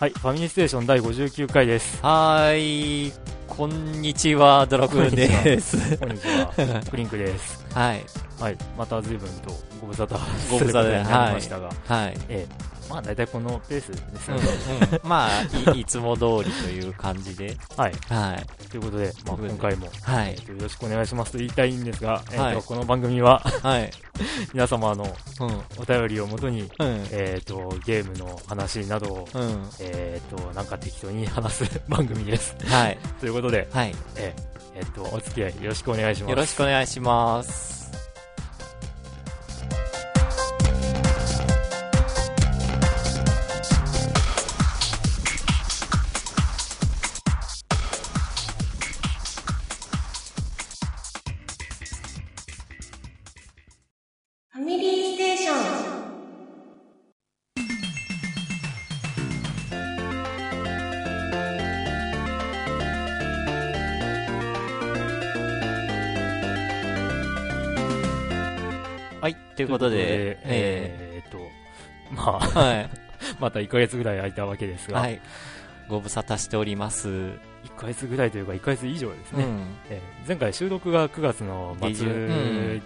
はい、ファミリーステーション第59回です。はーい。こんにちは、ドラクエンです。こんにちは、クリンクです。はい。はい、また随分とご無沙汰ご無沙汰になりましたが、はい。ええ、まあ大体このペースですうんね。うん、まあい、いつも通りという感じで。はい、はい。ということで、まあ今回も、はいえっ。とよろしくお願いしますと言いたいんですが、えっとはいこの番組ははい。皆様のうん。お便りをもとに、うん。えっとゲームの話などを、うん。えっとなんか適当に話す 番組です。はい。ということで、はい。えええっとお付き合いよろしくお願いします。よろしくお願いします。ということで、ええーっと、まあ、ー、はい。また1ヶ月ぐらい空いたわけですが、はい。ご無沙汰しております。1ヶ月ぐらいというか1ヶ月以上ですね。うん。えー前回収録が9月の末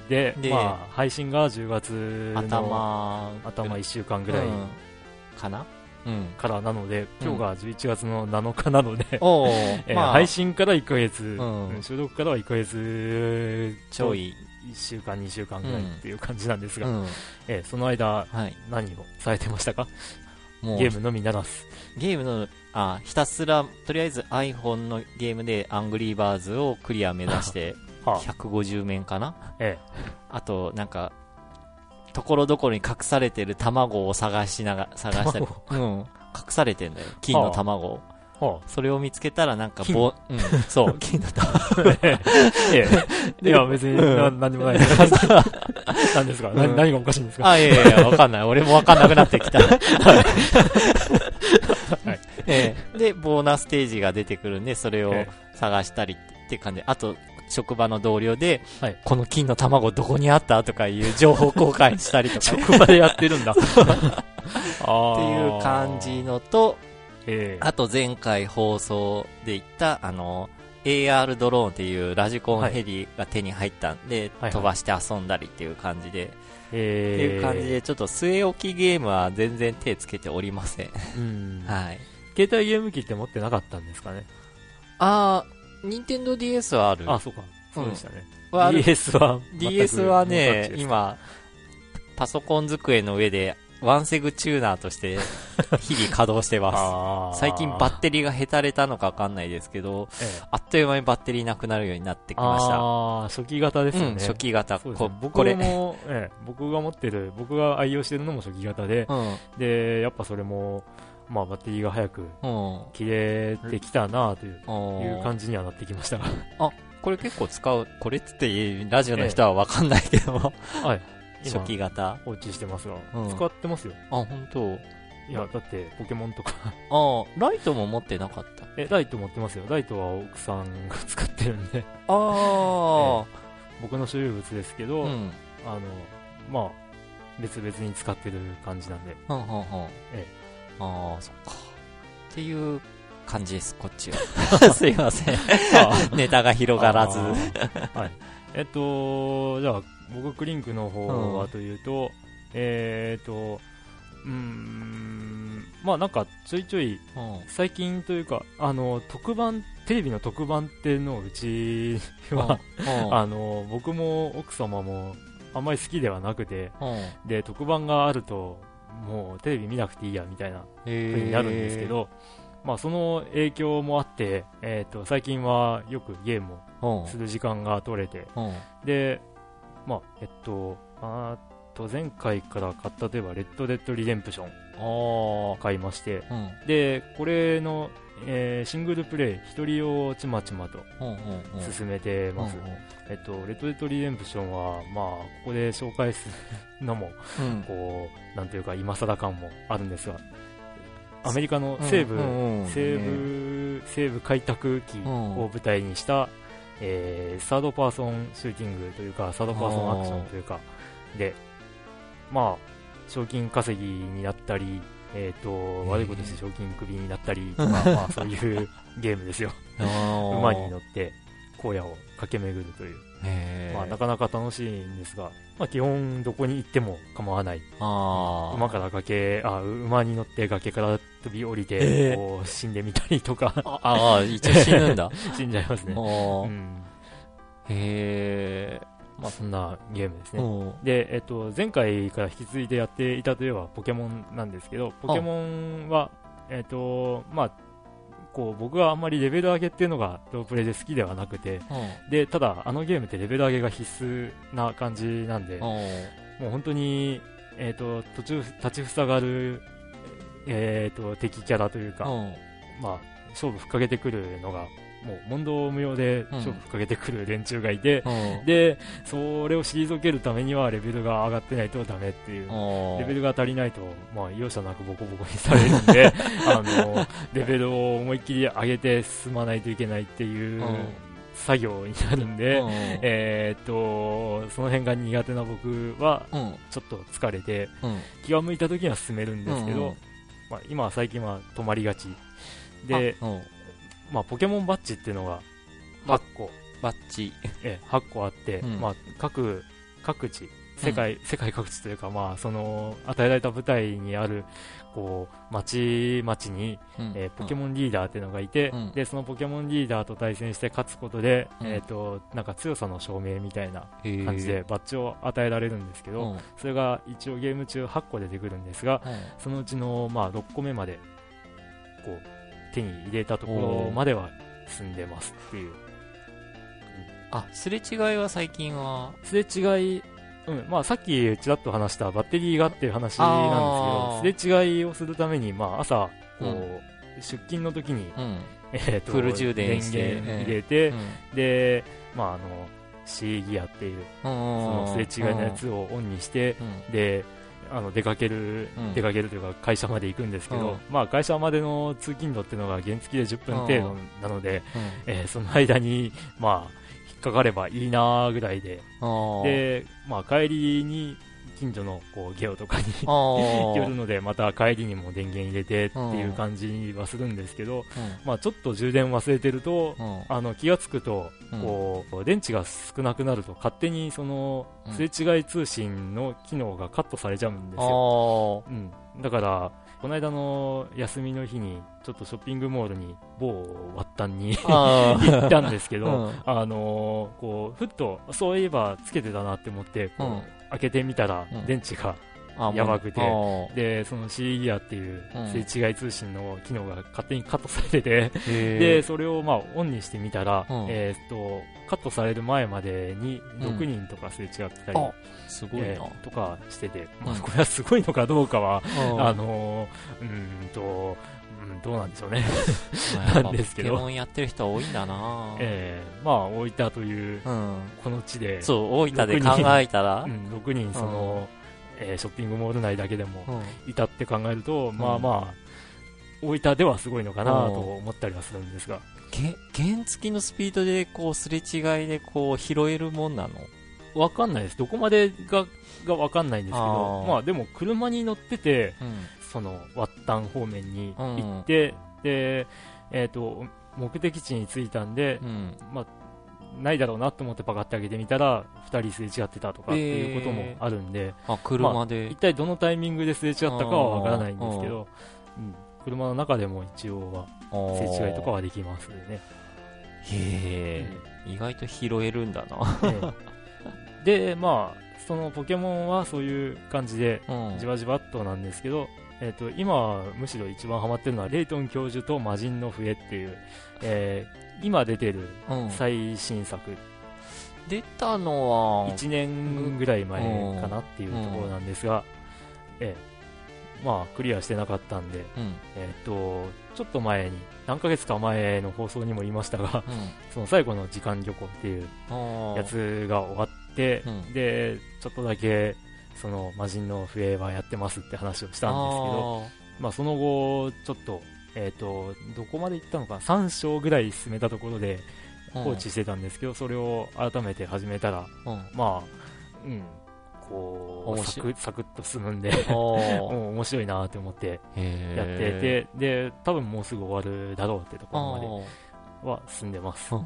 で、うんでまあ、配信が10月の頭、頭1週間ぐらいうんかな？うん。からなので、今日が11月の7日なので、お え配信から1ヶ月、ん。収録からは1ヶ月ちょい。1週間、2週間ぐらいっていう感じなんですが、うん。えーその間、はい。何をされてましたか？もう。ゲームのみならず。ゲームの、あ、ひたすら、とりあえず iPhone のゲームでアングリーバーズをクリア目指して、はあ。150面かな？え。あと、なんか、ところどころに隠されてる卵を探しながら、探したり。うん。隠されてんだよ。金の卵。えはそれを見つけたらなんか金棒、うん、そう、金の卵。あ、ええいや、別に、な何でもないです。何ですか、うん何何がおかしいんですか？あ、いやいやわかんない。俺もわかんなくなってきた。はいええで、ボーナスステージが出てくるんで、それをえ探したりって感じで、あと、職場の同僚で、はいこの金の卵どこにあったとかいう情報交換したりとかね、職場でやってるんだ。あっていう感じ。のと、ええあと前回放送で言った、あの、AR ドローンっていうラジコンヘリが手に入ったんで、はい飛ばして遊んだりっていう感じで、ええっていう感じで、ちょっと据え置きゲームは全然手つけておりません。うん。はい。携帯ゲーム機って持ってなかったんですかね？あー、ニンテンドー DS はある。あ、そうか。そうでしたね。はある DS は DS はね今、パソコン机の上で、ワンセグチューナーとして、日々稼働してます。最近バッテリーがへたれたのかわかんないですけど、ええあっという間にバッテリーなくなるようになってきました。ああ、初期型ですよね。うん、初期型。ね。僕これ。も、ええ、僕が持ってる、僕が愛用してるのも初期型で、うん。で、やっぱそれも、まあバッテリーが早くうん。切れてきたなといういう感じにはなってきましたが。これ結構使う、これっつってラジオの人はわかんないけど、はい。今初期型。放置してますが、うん使ってますよ。あ、本当。いや、だって、ポケモンとか。あライトも持ってなかった。え、ライト持ってますよ。ライトは奥さんが使ってるんで、あ僕の所有物ですけど、あ、うん。あの、まあ、別々に使ってる感じなんで。はんはんはん。えああ、そっか。っていう感じです、こっちは。すいません。ネタが広がらず。はい。えっと、じゃあ、僕、クリンクの方はというと、えーっと、うーん、まあなんか、ちょいちょい、うん最近というか、あの、特番、テレビの特番っていうのをうちは、うん あの、僕も奥様もあんまり好きではなくて、うんで、特番があると、もうテレビ見なくていいや、みたいな風になるんですけ、ど、まあその影響もあって、えっ、と、最近はよくゲームうん。をする時間が取れて、うん。で、まあ、えっと、あーと、前回から買った、例えば、レッド・デッド・リデンプション買いまして、あ、うん。で、これの、えーシングルプレイ、一人用ちまちまとうんうんうん。進めてます。うんえっと、レッド・デッド・リデンプションは、まあ、ここで紹介するのも、うん。こう、なんていうか、今更感もあるんですが、アメリカの西部、うんうんうん西部、西部開拓期を舞台にした、えーサードパーソンシューティングというか、サードパーソンアクションというか、で、まあ、賞金稼ぎになったり、えっ、と、悪いことして賞金首になったりとか、まあそういうゲームですよ。馬に乗って荒野を駆け巡るという。まあなかなか楽しいんですが、まあ基本どこに行っても構わない。馬から崖、あ、馬に乗って崖から飛び降りて、こう死んでみたりとか。ああ、一応死ぬんだ。死んじゃいますね。うん、へえ。まあそんなゲームですね。で、えっと、前回から引き継いでやっていたといえばポケモンなんですけど、ポケモンは、えっと、まあ、こう僕はあんまりレベル上げっていうのがロープレイで好きではなくて、でただ、あのゲームってレベル上げが必須な感じなんで、もう本当に、えーと、途中立ちふさがる、えーと、敵キャラというか、まあ、勝負ふっかけてくるのがもう問答無用で勝負かけてくる連中がいて、うん、でそれを退けるためにはレベルが上がってないとダメっていう、レベルが足りないと、まあ、容赦なくボコボコにされるんで あのレベルを思いっきり上げて進まないといけないっていう。作業になるんで、うん、えー、っとその辺が苦手な僕はちょっと疲れて、うん、気が向いた時には進めるんですけど、うん、まあ、今は最近は止まりがち。で、まあ、ポケモンバッジっていうのが8個、バッジ、え8個あって、うん、まあ、各各地世界、うん、世界各地というか、まあ、その与えられた舞台にあるこう町町に、うん、えー、ポケモンリーダーっていうのがいて、うん、でそのポケモンリーダーと対戦して勝つことで、えーと、なんか強さの証明みたいな感じでバッジを与えられるんですけど、それが一応ゲーム中8個出てくるんですが、そのうちの、まあ、6個目までこう手に入れたところまでは進んでますっていう。あ、すれ違いは最近は？すれ違い、うん、まあさっきちらっと話したバッテリーがっていう話なんですけど、すれ違いをするために、まあ朝、こう、うん、出勤の時に、うん、えっ、ー、と、フル充電して、電源入れて、うん、で、まああの、C ギアっていう、そのすれ違いのやつをオンにして、で、あの出かける、うん、出かけるというか会社まで行くんですけど、うん、まあ会社までの通勤路っていうのが原付で10分程度なので、うん、えー、その間にまあ引っかかればいいなぐらいで、でまあ帰りに近所のこうゲオとかに 寄るので、また帰りにも電源入れてっていう感じはするんですけど、まあ、ちょっと充電忘れてると、あの気がつくと、こう電池が少なくなると勝手にそのすれ違い通信の機能がカットされちゃうんですよ。うん、だからこの間の休みの日に、ちょっとショッピングモールに某ワッタンに 行ったんですけど、うん、あのー、こう、ふっと、そういえばつけてたなって思って、開けてみたら、電池が、やばくて、で、その C ギアっていうすれ違い通信の機能が勝手にカットされてて、で、それをまあオンにしてみたら、えっと、カットされる前までに6人とかすれ違ってたり、すごいな、えー、とかしてて、まあ、これはすごいのかどうかは、あのうんと、うん、どうなんでしょうね。なんですけど。ポケモンやってる人多いんだな。ええ。ー、まあ、大分という、この地で、そう、大分で考えたら、うん、6人、その、えー、ショッピングモール内だけでもいたって考えると、まあまあ、大分ではすごいのかなと思ったりはするんですが。原付のスピードでこうすれ違いでこう拾えるもんなの？わかんないです。どこまでが、がわかんないんですけど、まあでも車に乗ってて、うん、その、ワッタン方面に行って、うん、で、えっ、ー、と、目的地に着いたんで、うん、まあ、ないだろうなと思ってパカって開けてみたら、2人すれ違ってたとかっていうこともあるんで、えー、あ、車で、まあ、一体どのタイミングですれ違ったかはわからないんですけど、うん、車の中でも一応はすれ違いとかはできますね。へえ、意外と拾えるんだな。で、まあ、そのポケモンはそういう感じで、じわじわっとなんですけど、えーと、今、むしろ一番ハマってるのはレイトン教授と魔人の笛っていう、えー、今出てる最新作、うん、出たのは1年ぐらい前かなっていうところなんですが、うん、えー、まあ、クリアしてなかったんで、うん、えーと、ちょっと前に何ヶ月か前の放送にも言いましたが、その最後の時間旅行っていうやつが終わって、でちょっとだけその魔人の笛はやってますって話をしたんですけど、まあ、その後、ちょっと、えっ、ー、と、どこまで行ったのか、3章ぐらい進めたところで放置してたんですけど、それを改めて始めたら、うん、まあ、うん、こう、サクサクッと進むんでも う面白いなって思ってやってて、で、多分もうすぐ終わるだろうってところまでは進んでます。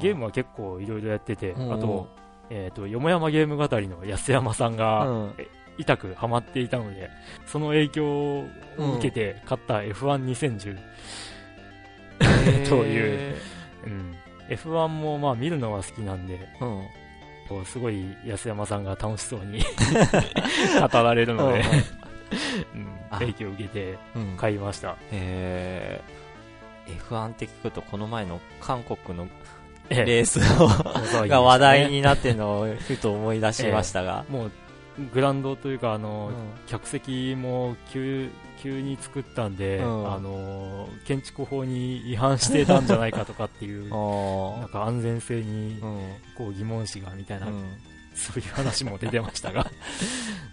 ゲームは結構いろいろやってて、あと、えっ、ー、と、よもやまゲーム語りの安山さんが、うん、痛くハマっていたので、その影響を受けて買った F12010、う。ん、という、うん、F1 もまあ見るのは好きなんで、うん、すごい安山さんが楽しそうに 語られるのでうん、影響を受けて買いました。へ F1 って聞くと、この前の韓国のレースを が話題になってるのをふと思い出しましたが、もうグランドというかあの、うん、客席も急急に作ったんで、うん、あの建築法に違反してたんじゃないかとかっていう なんか安全性にこう疑問視がみたいな、そういう話も出てましたが。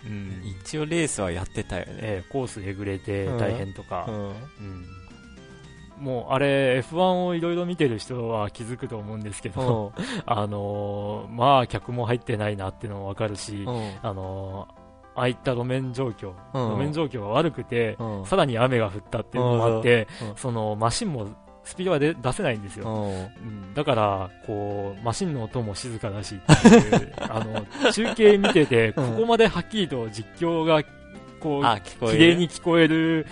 うん、一応レースはやってたよね、えー、コースえぐれて大変とか、うんもうあれ F1 をいろいろ見てる人は気づくと思うんですけど、あのー、まあ客も入ってないなっていうのもわかるし、あのーああいった路面状況、路面状況が悪くて、さらに雨が降ったっていうのもあって、そのマシンもスピードが出せないんですよ、うん、だからこうマシンの音も静かだしっていう あの中継見てて、ここまではっきりと実況がこう綺麗に聞こえる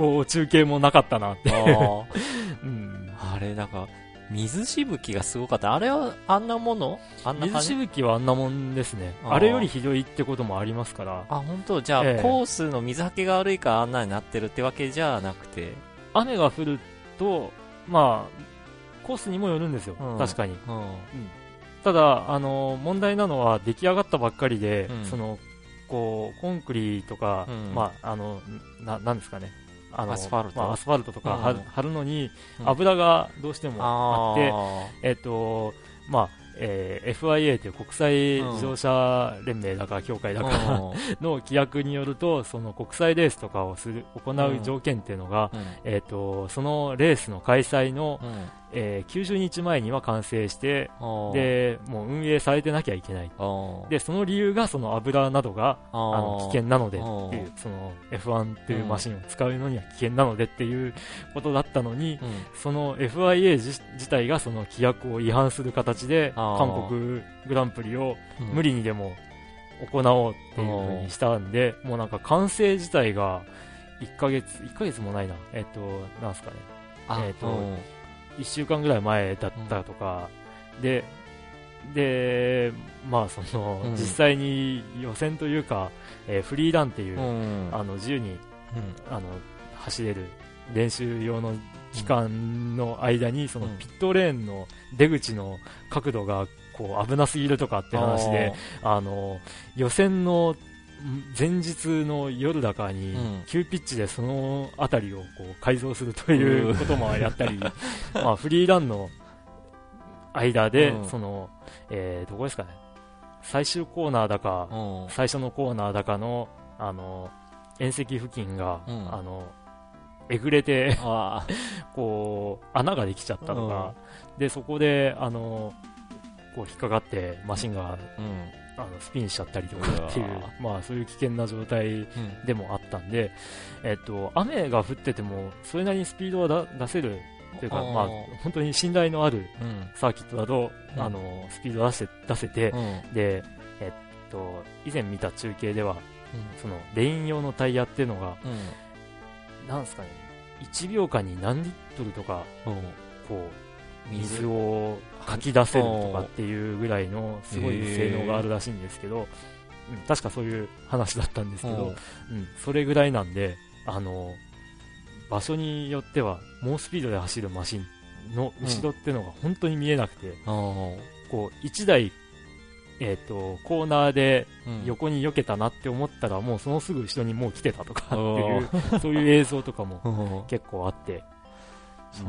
こう、中継もなかったなって。あ, うん、あれ、なんか、水しぶきがすごかった。あれはあんなもの？あんな水しぶきはあんなもんですね。あれよりひどいってこともありますから。あ、本当？じゃあ、ええ、コースの水はけが悪いからあんなになってるってわけじゃなくて？雨が降ると、まあ、コースにもよるんですよ。うん、確かに。うん、ただ、あの、問題なのは出来上がったばっかりで、うん、その、こう、コンクリとか、まあ、あの、な、なんですかね。あのアスファルト、まあ、アスファルトとか貼る,、貼るのに油がどうしてもあって、えっ、とまあえー、FIA という国際自動車連盟だか協会だか の規約によるとその国際レースとかをする行う条件っていうのが、えーとそのレースの開催の、えー、90日前には完成してでもう運営されてなきゃいけない。でその理由がその油などがあの危険なのでっていうその F1 っていうマシンを使うのには危険なのでっていうことだったのに、うん、その FIA 自体がその規約を違反する形で韓国グランプリを無理にでも行おうっていうふうにしたんで、もうなんか完成自体が1ヶ月、1ヶ月もないな、えっと、なんすかね、えっと、1週間ぐらい前だったとか、うん、で、で、まあその、うん、実際に予選というか、えー、フリーランっていう、うん、あの自由に、あの走れる練習用の期間の間に、そのピットレーンの出口の角度がこう危なすぎるとかって話で、あの予選の前日の夜だかに、急ピッチでその辺りをこう改造するということもやったり、まあ、フリーランの間で、その、えー、どこですかね、最終コーナーだか、最初のコーナーだかの、あの、縁石付近が、あの、えぐれて こう、穴ができちゃったとか、で、そこで、あの、こう引っかかってマシンが、あのスピンしちゃったりとかっていう、まあそういう危険な状態でもあったんで、うん、えっと、雨が降ってても、それなりにスピードは出せるというか、まあ本当に信頼のあるサーキットだと、うん、あの、スピード出せ出せて、うん、で、えっと、以前見た中継では、そのレイン用のタイヤっていうのが、なんですかね、1秒間に何リットルとか、こう、水を書き出せるとかっていうぐらいのすごい性能があるらしいんですけど、うん、確かそういう話だったんですけど、うん、それぐらいなんで、あの、場所によっては猛スピードで走るマシンの後ろっていうのが本当に見えなくて、うん、こう1台、えーと、コーナーで横に避けたなって思ったら、もうそのすぐ後ろにもう来てたとかっていうそういう映像とかも結構あって、そう。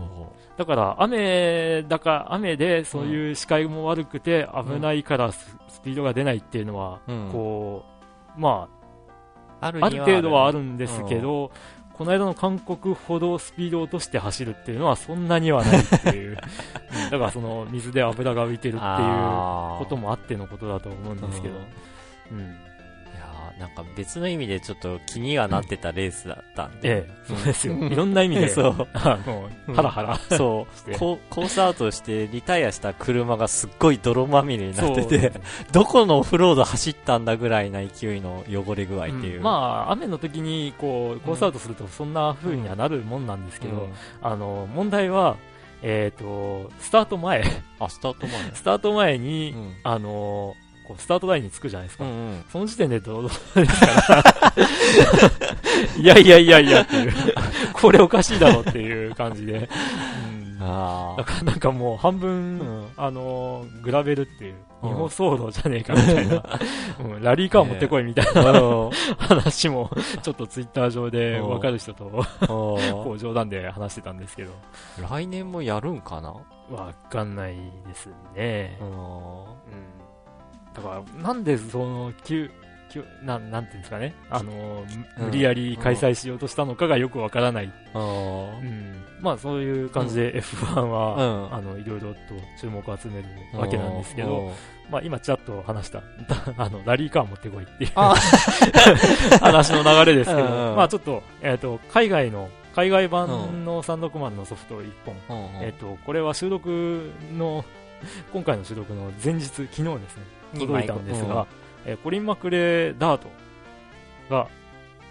だから雨だか雨でそういう視界も悪くて危ないからスピードが出ないっていうのは、こうまあある程度はあるんですけど、この間の韓国ほどスピードを落として走るっていうのはそんなにはないっていう、うん、だからその水で油が浮いてるっていうこともあってのことだと思うんですけど、うん、うんなんか別の意味でちょっと気にはなってたレースだったんで。ええ、そうですよ。いろんな意味で。そう。ハラハラ。そう。コースアウトしてリタイアした車がすっごい泥まみれになってて、どこのオフロード走ったんだぐらいな勢いの汚れ具合っていう。うん、まあ、雨の時にこう、コースアウトするとそんな風にはなるもんなんですけど、うん、あの、問題は、えっ、ー、と、スタート前。あ、スタート前 スタート前に、うん、あのこうスタートラインに着くじゃないですか。うんうん、その時点でドロドロですから、いやいやいやいや。っていう、これおかしいだろっていう感じで。うん。あだからなんかもう半分、うん、あのー、グラベルっていう、日本騒動じゃねえかみたいな、うん、ラリーカー持ってこいみたいな、話も、ちょっとツイッター上で分かる人と、こう冗談で話してたんですけど。来年もやるんかな？わかんないですね。うんだから、なんでその、急、急ななんていうんですかね、あの、無理やり開催しようとしたのかがよくわからない。うん、まあそういう感じで F1 は、あの、いろいろと注目を集めるわけなんですけど、まあ今ちらっと話した、あの、ラリーカー持ってこいっていう 話の流れですけど、まあちょっと、えっ、と、海外の海外版のサンドクマンのソフト1本、えっ、と、これは収録の、今回の収録の前日、昨日ですね、届いたんですが、えー、コリン・マクレー・ダートが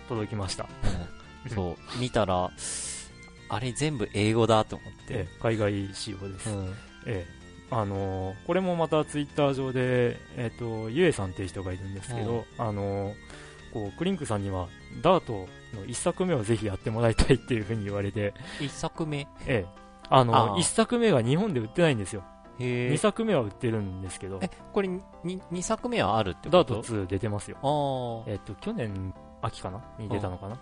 届きました。そう、見たら、あれ全部英語だと思って。えー、海外仕様です。うん、えー、あのー、これもまたツイッター上で、えっ、ー、と、ゆえさんっていう人がいるんですけど、うん、あのこう、クリンクさんには、ダートの1作目をぜひやってもらいたいっていうふうに言われて。1作目？ええ。あの、1作目が日本で売ってないんですよ。2作目は売ってるんですけど。え、これ 2, 2作目はあるってこと？ダート2出てますよ。えっと、去年秋かなに出たのかな。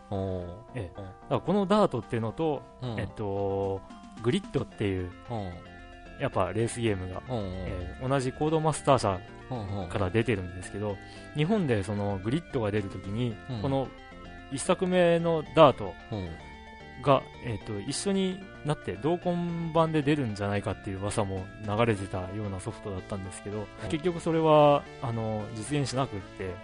ええ。だからこのダートっていうのと、えっと、グリッドっていう、やっぱレースゲームが、えー、同じコードマスター社から出てるんですけど、日本でそのグリッドが出るときに、この1作目のダートが、えーと、一緒になって同梱版で出るんじゃないかっていう噂も流れてたようなソフトだったんですけど、結局それはあの実現しなくって、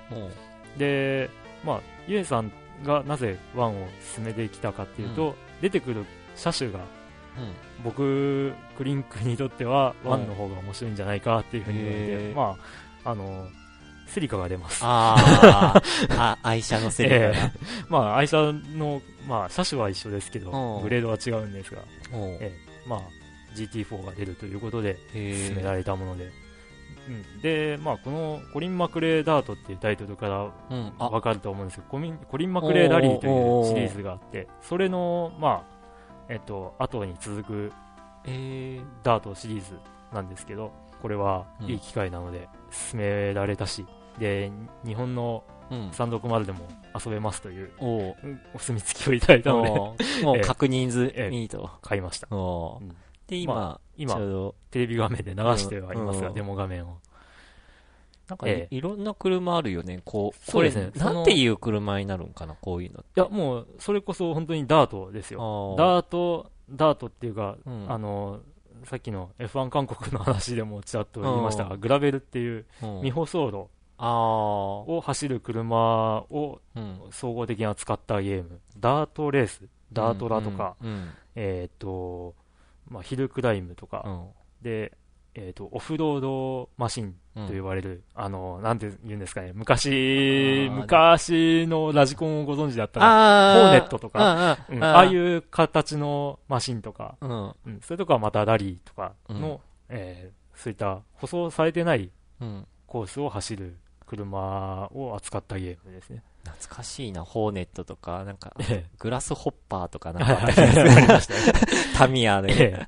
で、まあ、ゆえさんがなぜ1を進めてきたかっていうと、うん、出てくる車種が、うん、僕、クリンクにとっては1の方が面白いんじゃないかっていうふうに言われて、まあ、あのセリカが出ます。あ あ、愛車のセリカが。えー、まあ、愛車の、まあ、車種は一緒ですけど、グレードは違うんですが、えー、まあ、GT4 が出るということで、進められたもので。うん、で、まあ、このコリン・マクレー・ダートっていうタイトルからわかると思うんですけど、コリンコリン・マクレー・ラリーというシリーズがあって、それの、まあ、えっと、後に続く、え。ー、ダートシリーズなんですけど、これはいい機会なので進められたし、で日本のサンドコマルでも遊べますという、うん、お墨付きをいただいたので、もう 確認済みと、買いました。で、今、まあ、今、テレビ画面で流してはいますが、デモ画面を。なんか、いろんな車あるよね。こう、そうですね。なんていう車になるんかな、こういうのいや、もう、それこそ本当にダートですよ。ダート、ダートっていうか、あの、さっきの F1 韓国の話でもちらっと言いましたが、グラベルっていう未舗装路を走る車を総合的に扱ったゲーム、ダートレース、ダートラとか、えっ、と、まあ、ヒルクライムとか、で、えっ、と、オフロードマシンと言われる、あの、なんて言うんですかね、昔、昔のラジコンをご存知だったら、ホーネットとか、ああいう形のマシンとか、うん。それとかまたラリーとかの、えそういった舗装されてないコースを走る車を扱ったゲームですね。懐かしいな、ホーネットとか、なんか、グラスホッパーとかなんかあったりましたね。タミヤで。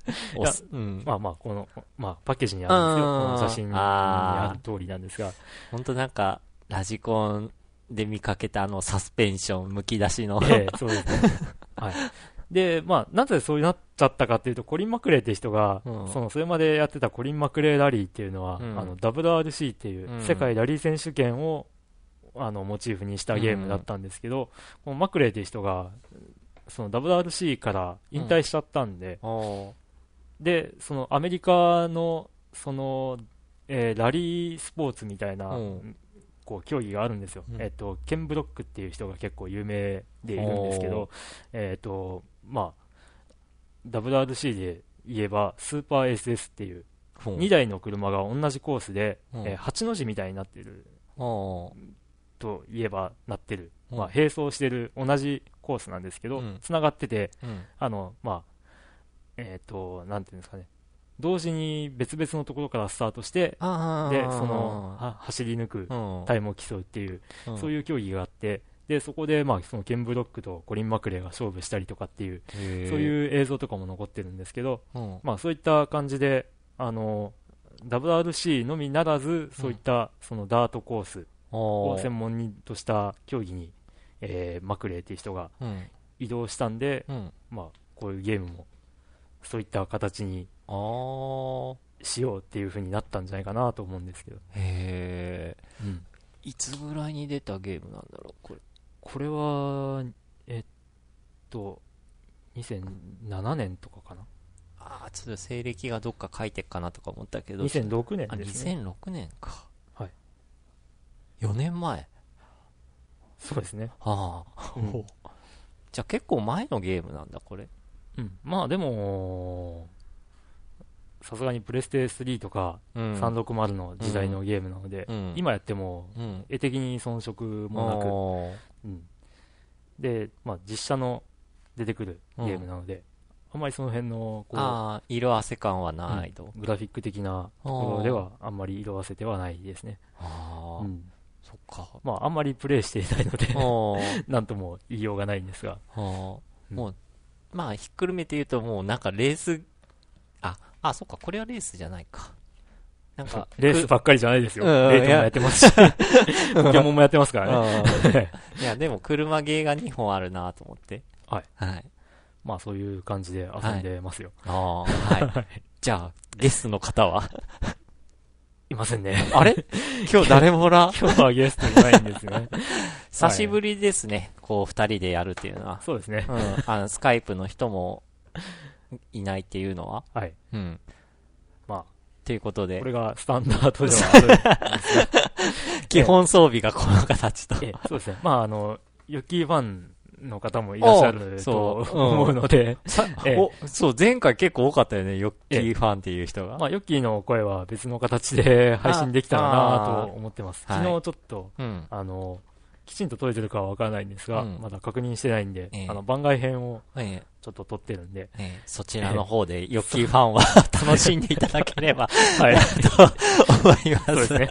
うん、まあまあ、この、まあ、パッケージにあるんですよ。この写真にある通りなんですが。本当なんか、ラジコンで見かけたあのサスペンション、むき出しの。ええ、そうですね。はい。で、まあ、なぜそうなっちゃったかっていうと、コリン・マクレーって人が、うん、その、それまでやってたコリン・マクレーラリーっていうのは、うん、あの、WRC っていう、世界ラリー選手権を、あの、モチーフにしたゲームだったんですけど、このマクレーっていう人が、その WRC から引退しちゃったんで、うん、で、そのアメリカの、その、えー、ラリースポーツみたいな、うん、こう競技があるんですよ、うん、えっと、ケン・ブロックっていう人が結構有名でいるんですけど、えっとまあ、WRC で言えば、スーパー SS っていう、2台の車が同じコースで、えー、8の字みたいになってるといえばなってる、まあ、並走してる同じコースなんですけど、つながってて、あのまあえっ、と、なんていうんですかね、同時に別々のところからスタートして、で、その、走り抜くタイムを競うっていう、そういう競技があって、で、そこで、まあ、そのケン・ブロックとコリン・マクレーが勝負したりとかっていう、そういう映像とかも残ってるんですけど、まあ、そういった感じで、あの、WRC のみならず、そういった、そのダートコースを専門にとした競技に、えー、マクレーっていう人が移動したんで、まあ、こういうゲームも、そういった形にしようっていう風になったんじゃないかなと思うんですけど。へえ、うん。いつぐらいに出たゲームなんだろう、これ。これは、えっと、2007年とかかな？ああ、ちょっと西暦がどっか書いてっかなとか思ったけど。2006年ですね。あ、2006年か。はい。4年前。そうですね。はあ。うん、じゃあ結構前のゲームなんだ、これ。うん。まあでも、さすがにプレステ3とか360の時代のゲームなので、うん、今やっても絵的に遜色もなく、うん、で、まあ、実写の出てくるゲームなので、あんまりその辺のこう色あせ感はないと、グラフィック的なところではあんまり色あせてはないですね。あうんそっか。まあ、あんまりプレイしていないので なんとも言いようがないんですが。もう、まあ、ひっくるめて言うと、もうなんかレースあ、そっか、これはレースじゃないか。なんか、レースばっかりじゃないですよ。うん、レートもやってますし、ポケモンもやってますからね。いや、でも車ゲーが2本あるなと思って。はい。はい。まあそういう感じで遊んでますよ。はい、ああ、はい。じゃあ、ゲストの方は？いませんね。あれ？今日誰もら 今日はゲストいないんですよね。久しぶりですね。こう、二人でやるっていうのは。そうですね。うん。あの、スカイプの人もいないっていうのは？はい。うん。まあ。ということで。これがスタンダードではある基本装備がこの形と。そうですね。まあ、あの、ヨッキーファンの方もいらっしゃると思うので、そう、前回結構多かったよね、ヨッキーファンっていう人が。まあ、ヨッキーの声は別の形で配信できたらなと思ってます。昨日ちょっと、あの、きちんと撮れてるかはわからないんですが、うん、まだ確認してないんで、えー、あの、番外編を、ちょっと撮ってるんで、えー、そちらの方で、ヨッキーファンは 楽しんでいただければ、はい、と思います。そうですね。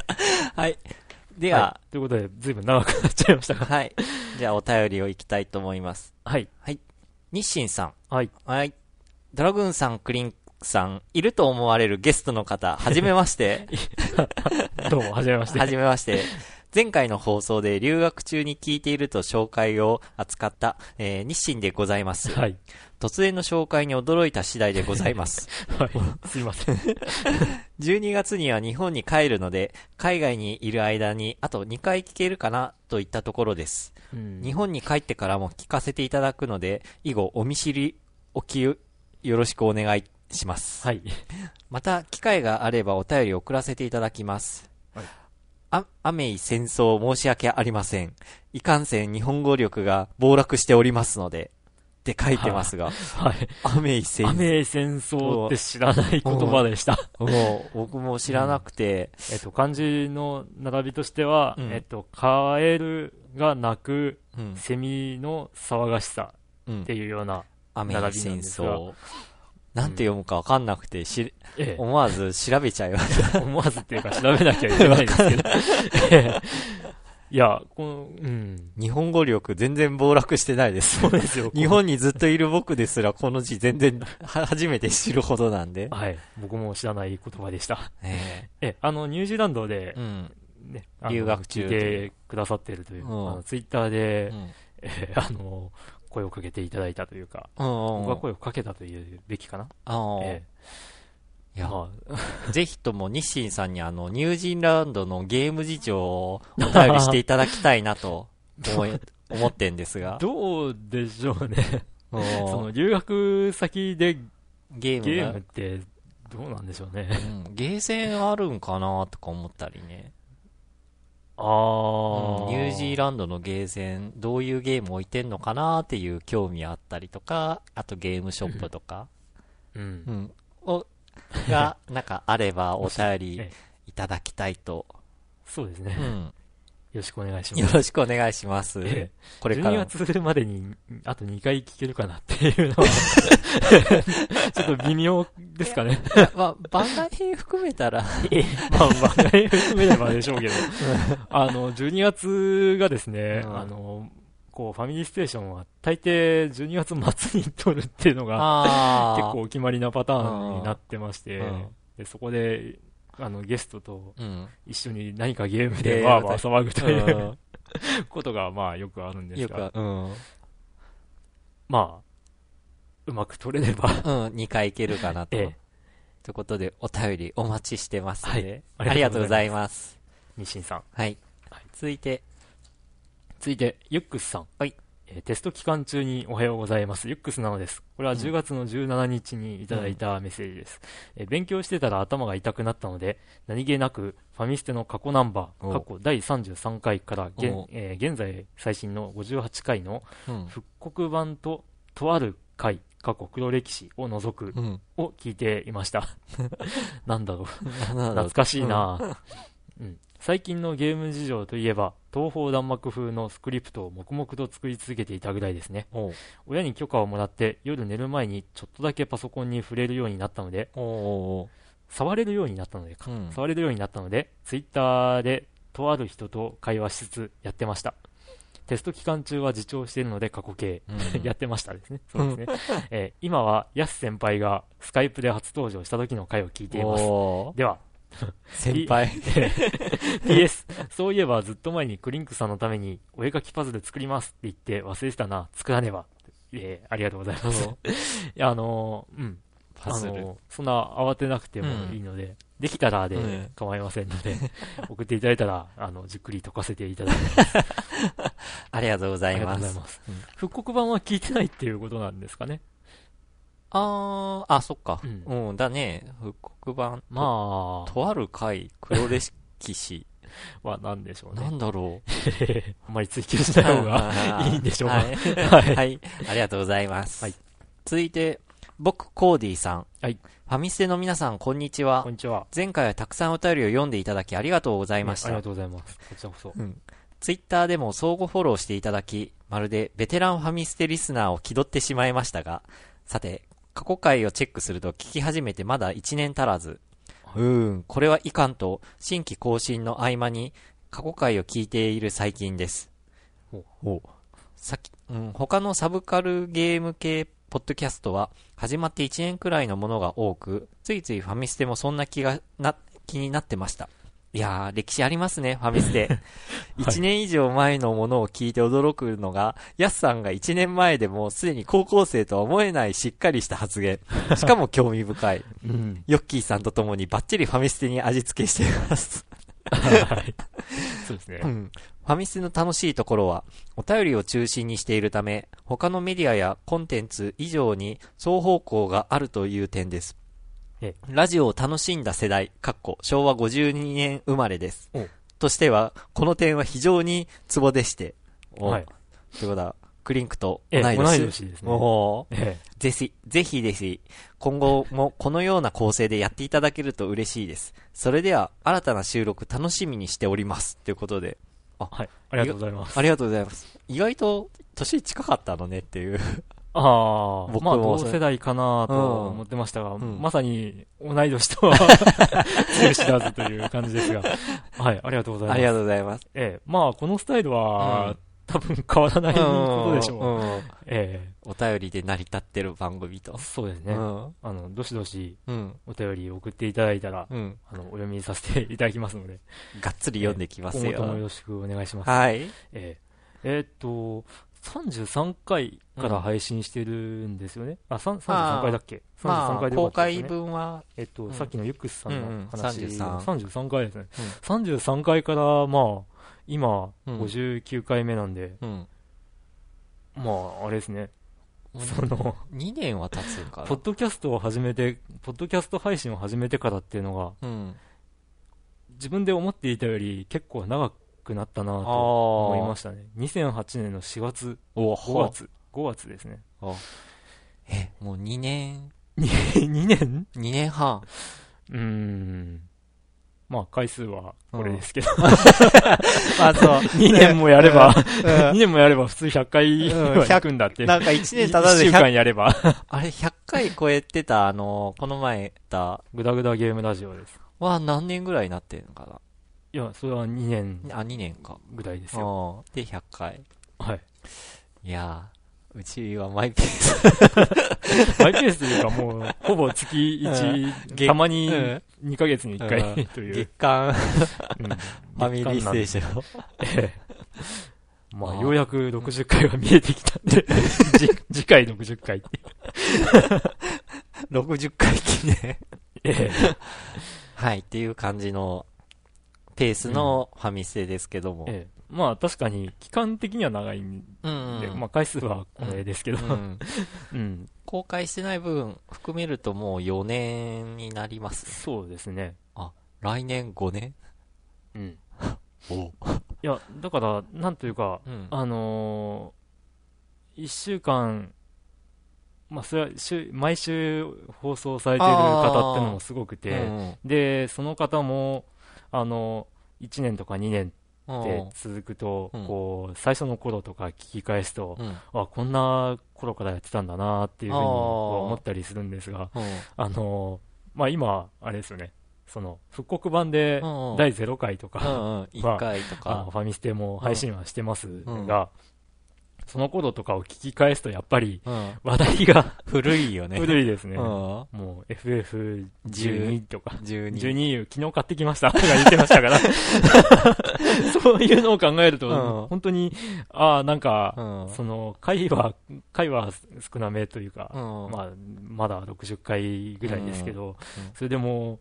はい。では、はい、ということで、ずいぶん長くなっちゃいましたが。はい。じゃあ、お便りをいきたいと思います。はい。はい。日清さん。はい。はい。ドラグーンさん、クリンさん、いると思われるゲストの方、はじめまして。どうも、はじめまして。はじめまして。前回の放送で留学中に聞いていると紹介を扱った、えー、日清でございます。はい。突然の紹介に驚いた次第でございます。はい。すいません。12月には日本に帰るので、海外にいる間にあと2回聞けるかなといったところです。うん、日本に帰ってからも聞かせていただくので、以後お見知りおきよろしくお願いします。はい。また、機会があればお便り送らせていただきます。あ、雨い戦争申し訳ありません。いかんせん日本語力が暴落しておりますので、って書いてますが。はい。雨い戦争。雨い戦争って知らない言葉でした。もう、僕も知らなくて。うん、えっと、漢字の並びとしては、うん、えっと、カエルが鳴く、セミの騒がしさっていうような並びなんですが。雨い戦争。なんて読むかわかんなくて、し、ええ、思わず調べちゃいました。思わずっていうか調べなきゃいけないですけど。いや、この、うん。日本語力全然暴落してないです。そうですよ。日本にずっといる僕ですら、この字全然、初めて知るほどなんで。はい。僕も知らない言葉でした。ええ。え、あの、ニュージーランドで、うん。ね、留学中。聞いてくださってるという、ツイッターで、うん、えー、あの、声をかけていただいたというか、僕は声をかけたというべきかな。ええ、いや、まあ、ぜひとも日清さんにあの、ニュージーランドのゲーム事情をお便りしていただきたいなと 思い、思ってんですが。どうでしょうね。その留学先でゲームゲームってどうなんでしょうね。うん、ゲーセンあるんかなとか思ったりね。ああ、うん、ニュージーランドのゲーセン、どういうゲーム置いてんのかなっていう興味あったりとか、あとゲームショップとか、うん。うん。を、が、なんかあればお便り いただきたいと。そうですね。うん。よろしくお願いします。よろしくお願いします。ええ、これから。12月までに、あと2回聞けるかなっていうのは ちょっと微妙ですかね。まあ、番外編含めたらまあ、番外編含めればでしょうけど。あの、12月がですね、うん、あの、こう、ファミリーステーションは大抵12月末に撮るっていうのが、結構お決まりなパターンになってまして、でそこであの、ゲストと一緒に何かゲームでわーわー騒ぐという、ことが、まあ、よくあるんですが、うん、まあ、うまく取れれば、うん、2回いけるかなと。ええということで、お便りお待ちしてますので、はい、ありがとうございます。日清さん。はい。はい、続いて、続いて、ユックスさん。はい。えー、テスト期間中におはようございます。ユックスなのです。これは10月の17日にいただいたメッセージです。うん、えー、勉強してたら頭が痛くなったので、何気なくファミステの過去ナンバー、過去第33回から現,、えー、現在最新の58回の復刻版ととある回、過去黒歴史を除くを聞いていました。なんだろう。懐かしいな、うん、最近のゲーム事情といえば、東方弾幕風のスクリプトを黙々と作り続けていたぐらいですね。親に許可をもらって夜寝る前にちょっとだけパソコンに触れるようになったので、触れるようになったので、うん、触れるようになったので、ツイッターでとある人と会話しつつやってました。テスト期間中は自重しているので過去形、うん、やってましたですね。そうですね。えー、今は、ヤス先輩がスカイプで初登場した時の回を聞いています。では、先輩 PS、そういえばずっと前にクリンクさんのためにお絵描きパズル作りますって言って忘れてたな、作らねば。えー、ありがとうございます。あのー、うん。パズル。そんな慌てなくてもいいので、うん、できたらで構いませんので、うん、送っていただいたら、あの、じっくり解かせていただきます。ありがとうございます。ありがとうございます。うん、復刻版は聞いてないっていうことなんですかね。あー、あ、そっか。うん、うん、だね。復刻版。まあ。とある回、黒歴史。は何でしょうね。なんだろう。あんまり追求しない方が いいんでしょうか。はい。はい、はい。ありがとうございます。はい。続いて、僕、コーディさん。はい。ファミステの皆さん、こんにちは。こんにちは。前回はたくさんお便りを読んでいただきありがとうございました。ありがとうございます。こちらこそ。うん。ツイッターでも相互フォローしていただき、まるでベテランファミステリスナーを気取ってしまいましたが、さて、過去回をチェックすると聞き始めてまだ1年足らず。うーん、これはいかんと、新規更新の合間に過去回を聞いている最近です。おさき、うん、他のサブカルゲーム系ポッドキャストは始まって1年くらいのものが多く、ついついファミステもそんな気がな、気になってました。いやー、歴史ありますね、ファミステ。1年以上前のものを聞いて驚くのが、ヤスさんが1年前でもすでに高校生とは思えないしっかりした発言。しかも興味深い。うん、ヨッキーさんと共にバッチリファミステに味付けしています。はい。そうですね。うん。ファミステの楽しいところは、お便りを中心にしているため、他のメディアやコンテンツ以上に双方向があるという点です。ラジオを楽しんだ世代、かっこ昭和52年生まれです。としては、この点は非常にツボでして。はい。ということは、クリンクと同い年。同い年ですね。おええ、ぜひ、ぜひぜひ、今後もこのような構成でやっていただけると嬉しいです。それでは、新たな収録楽しみにしております。ということで。あ、はい。ありがとうございます。ありがとうございます。意外と、年近かったのねっていうああ、僕まあ同世代かなと思ってましたが、うん、まさに同い年とは 強知らずという感じですが、はい、ありがとうございます。ありがとうございます。ええ、まあこのスタイルは、うん、多分変わらないことでしょう。うん、ええ。お便りで成り立ってる番組と。そうですね。あの、どしどし、お便り送っていただいたら、あの、お読みさせていただきますので。がっつり読んできますよ。今後ともよろしくお願いします。はい。ええ。えっと、33回から配信してるんですよね。うん、あ、33回だっけ ?33 回で、ね、公開分は、えっと、うん、さっきのユックスさんの話、うん、33, 33回ですね、うん。33回から、まあ、今、59回目なんで、まあ、あれですね。その、2年は経つかポッドキャストを始めて、ポッドキャスト配信を始めてからっていうのが、うん、自分で思っていたより結構長くなったなと思いましたね。2008年の4月、5月、5月ですね。え、もう2年 ?2 年 ?2 年半。うーん。まあ、回数はこれですけど。まあ、そう。2年もやれば、2年もやれば普通100回はんだって。なんか1年ただで1週間やれば。あれ、100回超えてた、あの、この前言った、グダグダゲームラジオです。は何年ぐらいになってるのかないや、それは2年。あ、2年か。ぐらいですよ。で、100回。はい。いやうちはマイペース。マイペースというかもう、ほぼ月1、たまに2ヶ月に1回という。月間、ファミリーステーション。ええ。まあ、ようやく60回は見えてきたんで、次回60回って。60回記念。ええ。はい、っていう感じのペースのファミステですけども。ええ。まあ確かに期間的には長いんで、うんうん、まあ回数はこれですけど、うん、うん、公開してない部分含めるともう4年になります、ね、そうですね。あ、来年5年？うん。お。いや、だから、なんというか、うん、あのー、1週間、まあ、それは週毎週放送されている方ってのもすごくて、うん、で、その方も、あのー、1年とか2年って続くと、こう、最初の頃とか聞き返すと、あ、こんな頃からやってたんだなっていうふうに思ったりするんですが、あの、まあ、今、あれですよね。その、復刻版で第0回とか、1回とか、ファミステも配信はしてますが、その頃とかを聞き返すとやっぱり、話題が 古いよね。古いですね。もう FF12 とか、12, 12昨日買ってきました。とか言ってましたから。そういうのを考えると、本当に、ああ、なんか、その、回は、回は少なめというか、まあ、まだ60回ぐらいですけど、それでも、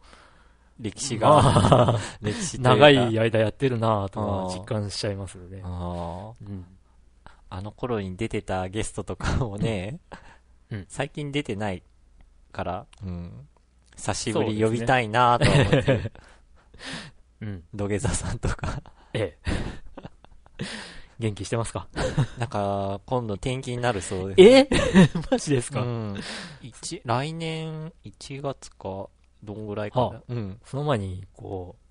歴史が、歴史長い間やってるなとか実感しちゃいますよね。うんあの頃に出てたゲストとかもね、うん、最近出てないから、うん、久しぶり呼びたいなと思って、うん、土下座さんとか。ええ。元気してますか？なんか、今度転勤になるそうです、え？マジですか？うん。来年1月か、どんぐらいかな。はあ、うん。その前に、こう、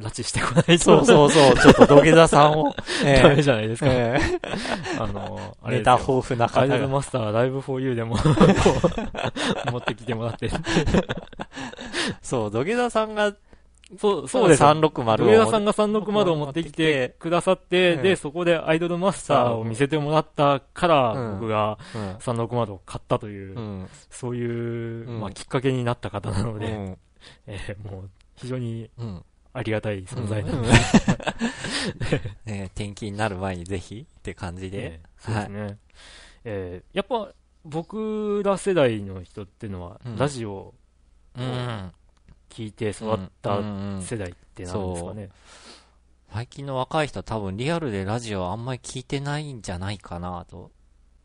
拉致してこないと。そうそうそう、ちょっと土下座さんを。えー、ダメじゃないですか。えー、あの、あれネタ豊富な方アイドルマスターライブフォーユーでも持ってきてもらって。そう、土下座さんが、そう、そうです。360土下座さんが360を持ってきてくださって、で、そこでアイドルマスターを見せてもらったから、僕が360を買ったという、そういう、まあ、きっかけになった方なので、えもう、非常に、ありがたい存在なんで、うん。ね、転勤になる前にぜひって感じで。そうですね。はい、えー、やっぱ僕ら世代の人っていうのは、ラジオを聞いて育った世代ってなんですかね。最近の若い人は多分リアルでラジオあんまり聞いてないんじゃないかなと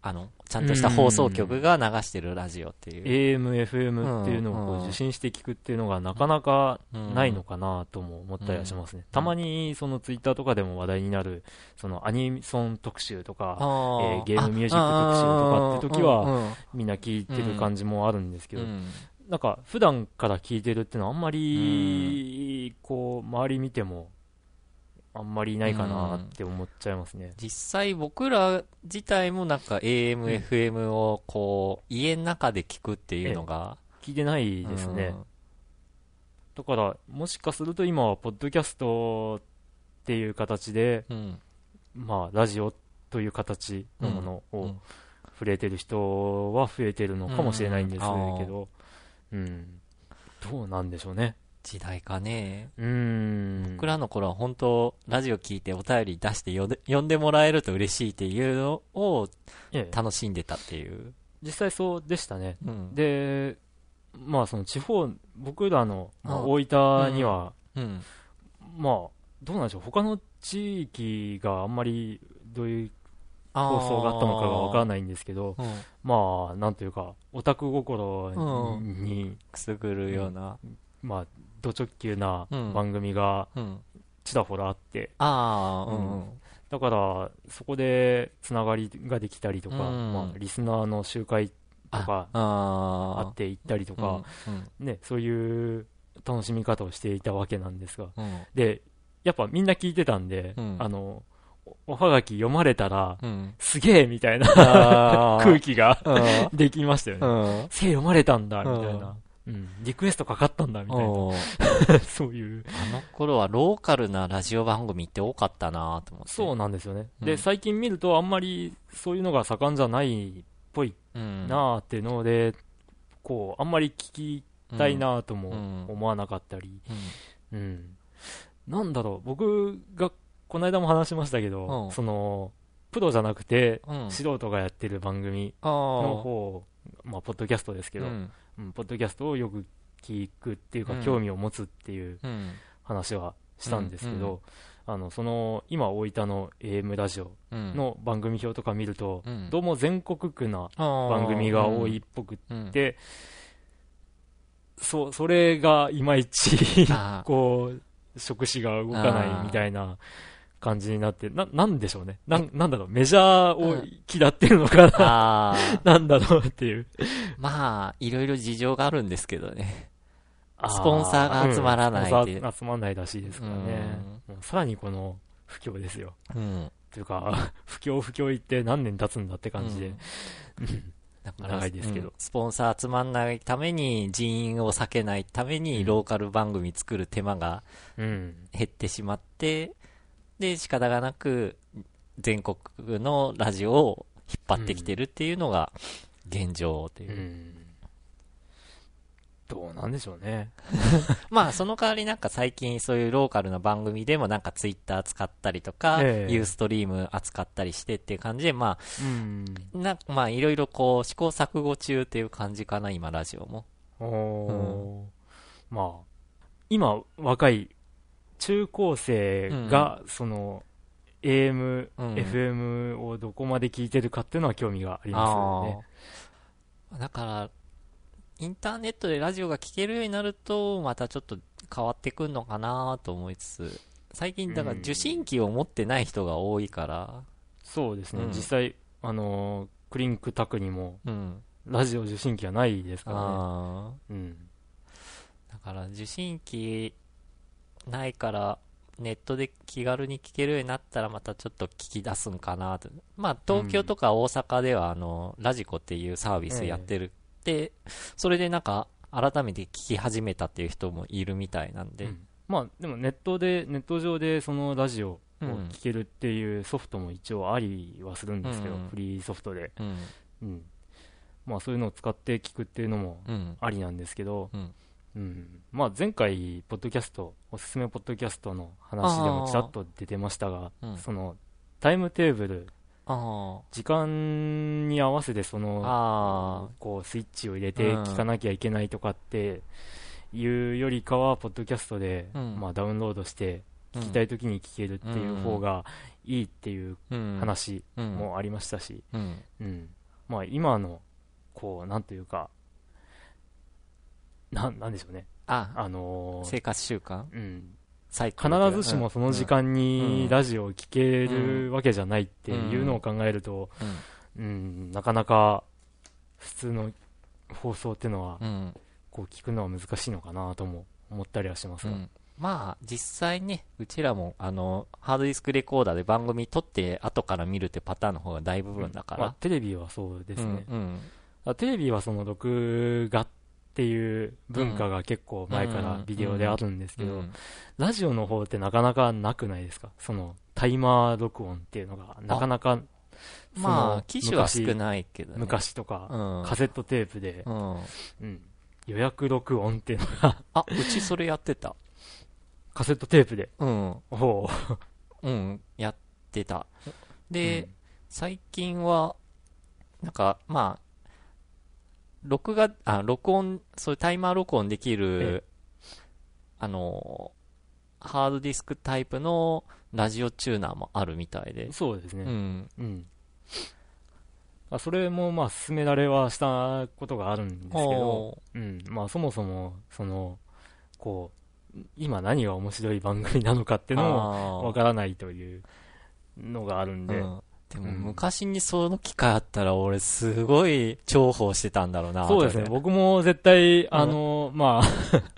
あの、ちゃんとした放送局が流してるラジオっていう。AM、FM っていうのを受信して聞くっていうのがなかなかないのかなとも思ったりはしますね。たまにそのツイッターとかでも話題になる、そのアニソン特集とか、えー、ゲームミュージック特集とかって時は、みんな聞いてる感じもあるんですけど、なんか普段から聞いてるっていうのはあんまり、こう、周り見ても、あんまりいないかなって思っちゃいますね。実際僕ら自体もなんか AM、うん、FM をこう、家の中で聞くっていうのが。聞いてないですね。うん、だから、もしかすると今は、ポッドキャストっていう形で、うん、まあ、ラジオという形のものを触れてる人は増えてるのかもしれないんですけど、うん、どうなんでしょうね。時代かね。うん。僕らの頃は本当、ラジオ聞いてお便り出して呼んでもらえると嬉しいっていうのを楽しんでたっていう。実際そうでしたね。うん、で、まあその地方、僕らの、まあ、大分には、うん、うん、まあ、どうなんでしょう、他の地域があんまりどういう放送があったのかがわからないんですけど、まあ、なんというか、オタク心に、くすぐるような、まあ、ド直球な番組が、ちらほらあって、ああ、うん。だから、そこでつながりができたりとか、まあ、リスナーの集会とかあって行ったりとか、ね、そういう楽しみ方をしていたわけなんですが、で、やっぱみんな聞いてたんで、あの、おはがき読まれたら、すげえみたいな 空気が できましたよね。せ、読まれたんだ、みたいな。うん、リクエストかかったんだ、みたいな。そういう。あの頃はローカルなラジオ番組って多かったなと思って。そうなんですよね。で、最近見るとあんまりそういうのが盛んじゃないっぽいなっていうので、こう、あんまり聞きたいなとも思わなかったり、うん。なんだろう、僕がこの間も話しましたけど、その、プロじゃなくて、素人がやってる番組の方、まあ、ポッドキャストですけど、うん、ポッドキャストをよく聞くっていうか、興味を持つっていう話はしたんですけど、あのその今、大分の AM ラジオの番組表とか見ると、どうも全国区な番組が多いっぽくって、そそれがいまいち こう、触手が動かないみたいな感じになって、な、なんでしょうね。なん、なんだろう、メジャーを嫌ってるのかな、うん、なんだろうっていう。まあ、いろいろ事情があるんですけどね。スポンサーが集まらないっていう、うん、集まらないらしいですからね。うん、さらにこの不況ですよ。うん。というか、不況不況言って何年経つんだって感じで。うん長いですけど、うん、スポンサー集まんないために人員を避けないためにローカル番組作る手間が減ってしまって、で、仕方がなく、全国のラジオを引っ張ってきてるっていうのが現状という。うん、どうなんでしょうね。まあ、その代わりなんか最近そういうローカルな番組でもなんかツイッター使ったりとか、えー、ユーストリーム扱ったりしてっていう感じで、まあ、うん、な、まあいろいろこう試行錯誤中っていう感じかな、今ラジオも。おうん、まあ、今若い中高生が、その、AM、うん、FM をどこまで聞いてるかっていうのは興味がありますよね。だから、インターネットでラジオが聴けるようになると、またちょっと変わってくるのかなと思いつつ、最近、だから受信機を持ってない人が多いから。うん、そうですね、うん、実際、あのー、クリンクタクにも、ラジオ受信機はないですからね。うん、だから、受信機ないから、ネットで気軽に聞けるようになったらまたちょっと聞き出すんかなと。まあ、東京とか大阪では、あの、ラジコっていうサービスやってる。で、それでなんか、改めて聞き始めたっていう人もいるみたいなんで。うん、まあ、でもネットで、ネット上でそのラジオを聞けるっていうソフトも一応ありはするんですけど、うん、フリーソフトで。うん。うん、まあ、そういうのを使って聞くっていうのもありなんですけど、うん。うん、まあ、前回、ポッドキャスト、おすすめポッドキャストの話でもちらっと出てましたが、うん、そのタイムテーブル、時間に合わせてそのこうスイッチを入れて聞かなきゃいけないとかっていうよりかは、ポッドキャストで、うん、まあ、ダウンロードして聞きたい時に聞けるっていう方がいいっていう話もありましたし、うん。まあ、今のこうなんというかななんでしょうね。あ、あのー、生活習慣？うん。必ずしもその時間にラジオを聴けるわけじゃないっていうのを考えると、うん、うん、なかなか普通の放送っていうのは、うん、こう聞くのは難しいのかなとも思ったりはしますが。うんまあ、実際ね、うちらも、あの、ハードディスクレコーダーで番組撮って後から見るってパターンの方が大部分だから。うんまあ、テレビはそうですね。うんうん、テレビはその録画っっていう文化が結構前からビデオであるんですけど、ラジオの方ってなかなかなくないですか？そのタイマー録音っていうのがなかなかまあ機種は少ないけど、ね、昔とか、うん、カセットテープで、うん、うん、予約録音っていうのがあうちそれやってた。カセットテープで。うん。ほう。うんやってた。で、うん、最近はなんかまあ録画、あ、録音、そういうタイマー録音できる、あの、ハードディスクタイプのラジオチューナーもあるみたいで。そうですね。うん。うん。あそれもまあ勧められはしたことがあるんですけど、うん、まあそもそも、その、こう、今何が面白い番組なのかっていうのもわからないというのがあるんで、うんでも昔にその機会あったら俺すごい重宝してたんだろうな。そうですね。僕も絶対、あの、まあ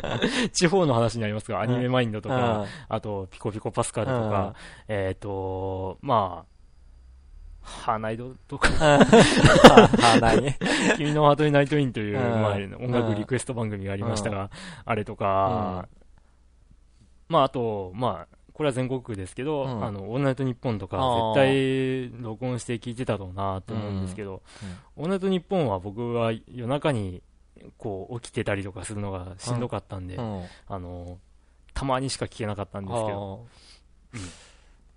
地方の話になりますが、アニメマインドとか、あと、ピコピコパスカルとか、えっと、まあ、ハーナイドとか。ハーナイ。ね。君のハートにナイトインという、まあ、音楽リクエスト番組がありましたが、あれとか、まあ、あと、まあ、これは全国区ですけど、うん、あの、オールナイトニッポンとか、絶対録音して聞いてたろうなと思うんですけど、オールナイトニッポンは僕は夜中に、こう、起きてたりとかするのがしんどかったんで、うん、あの、たまにしか聞けなかったんですけど、うん、い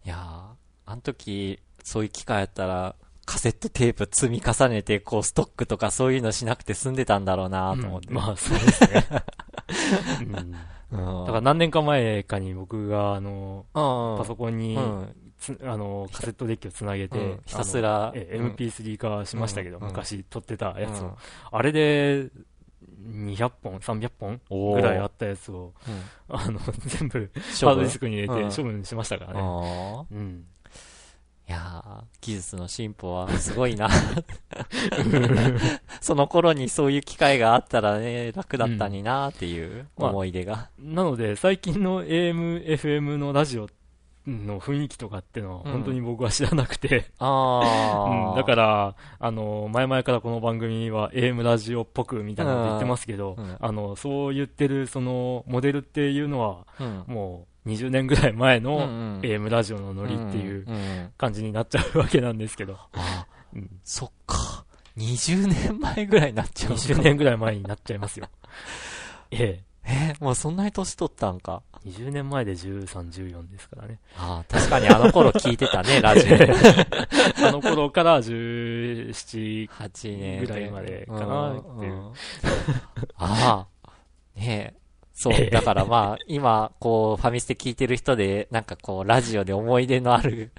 やあの時、そういう機会やったら、カセットテープ積み重ねて、こう、ストックとかそういうのしなくて済んでたんだろうなと思って。まあ、そうですね。うんだから何年か前かに僕が、あの、パソコンに、あの、カセットデッキをつなげて、ひたすら、MP3 化しましたけど、昔撮ってたやつを。あれで、200本、300本ぐらいあったやつを、あの、全部、ハードディスクに入れて処分しましたからね。うん。いや技術の進歩はすごいな。その頃にそういう機会があったらね、楽だったになっていう思い出が、うんまあ、なので、最近の AM、FM のラジオの雰囲気とかっていうのは本当に僕は知らなくて、うん、だから、あの、前々からこの番組は AM ラジオっぽくみたいなこと言ってますけど、うん、あの、そう言ってるそのモデルっていうのは、もう、20年ぐらい前の AM ラジオのノリっていう感じになっちゃうわけなんですけど。あうん、そっか。20年前ぐらいになっちゃう。20年ぐらい前になっちゃいますよ。ええ。えもうそんなに年取ったんか？20年前で13、14ですからね。ああ、確かにあの頃聞いてたね、ラジオ。あの頃から17、8年ぐらいまでかなっていう。ああ。ねえ。そう。だからまあ、今、こう、ファミステ聞いてる人で、なんかこう、ラジオで思い出のある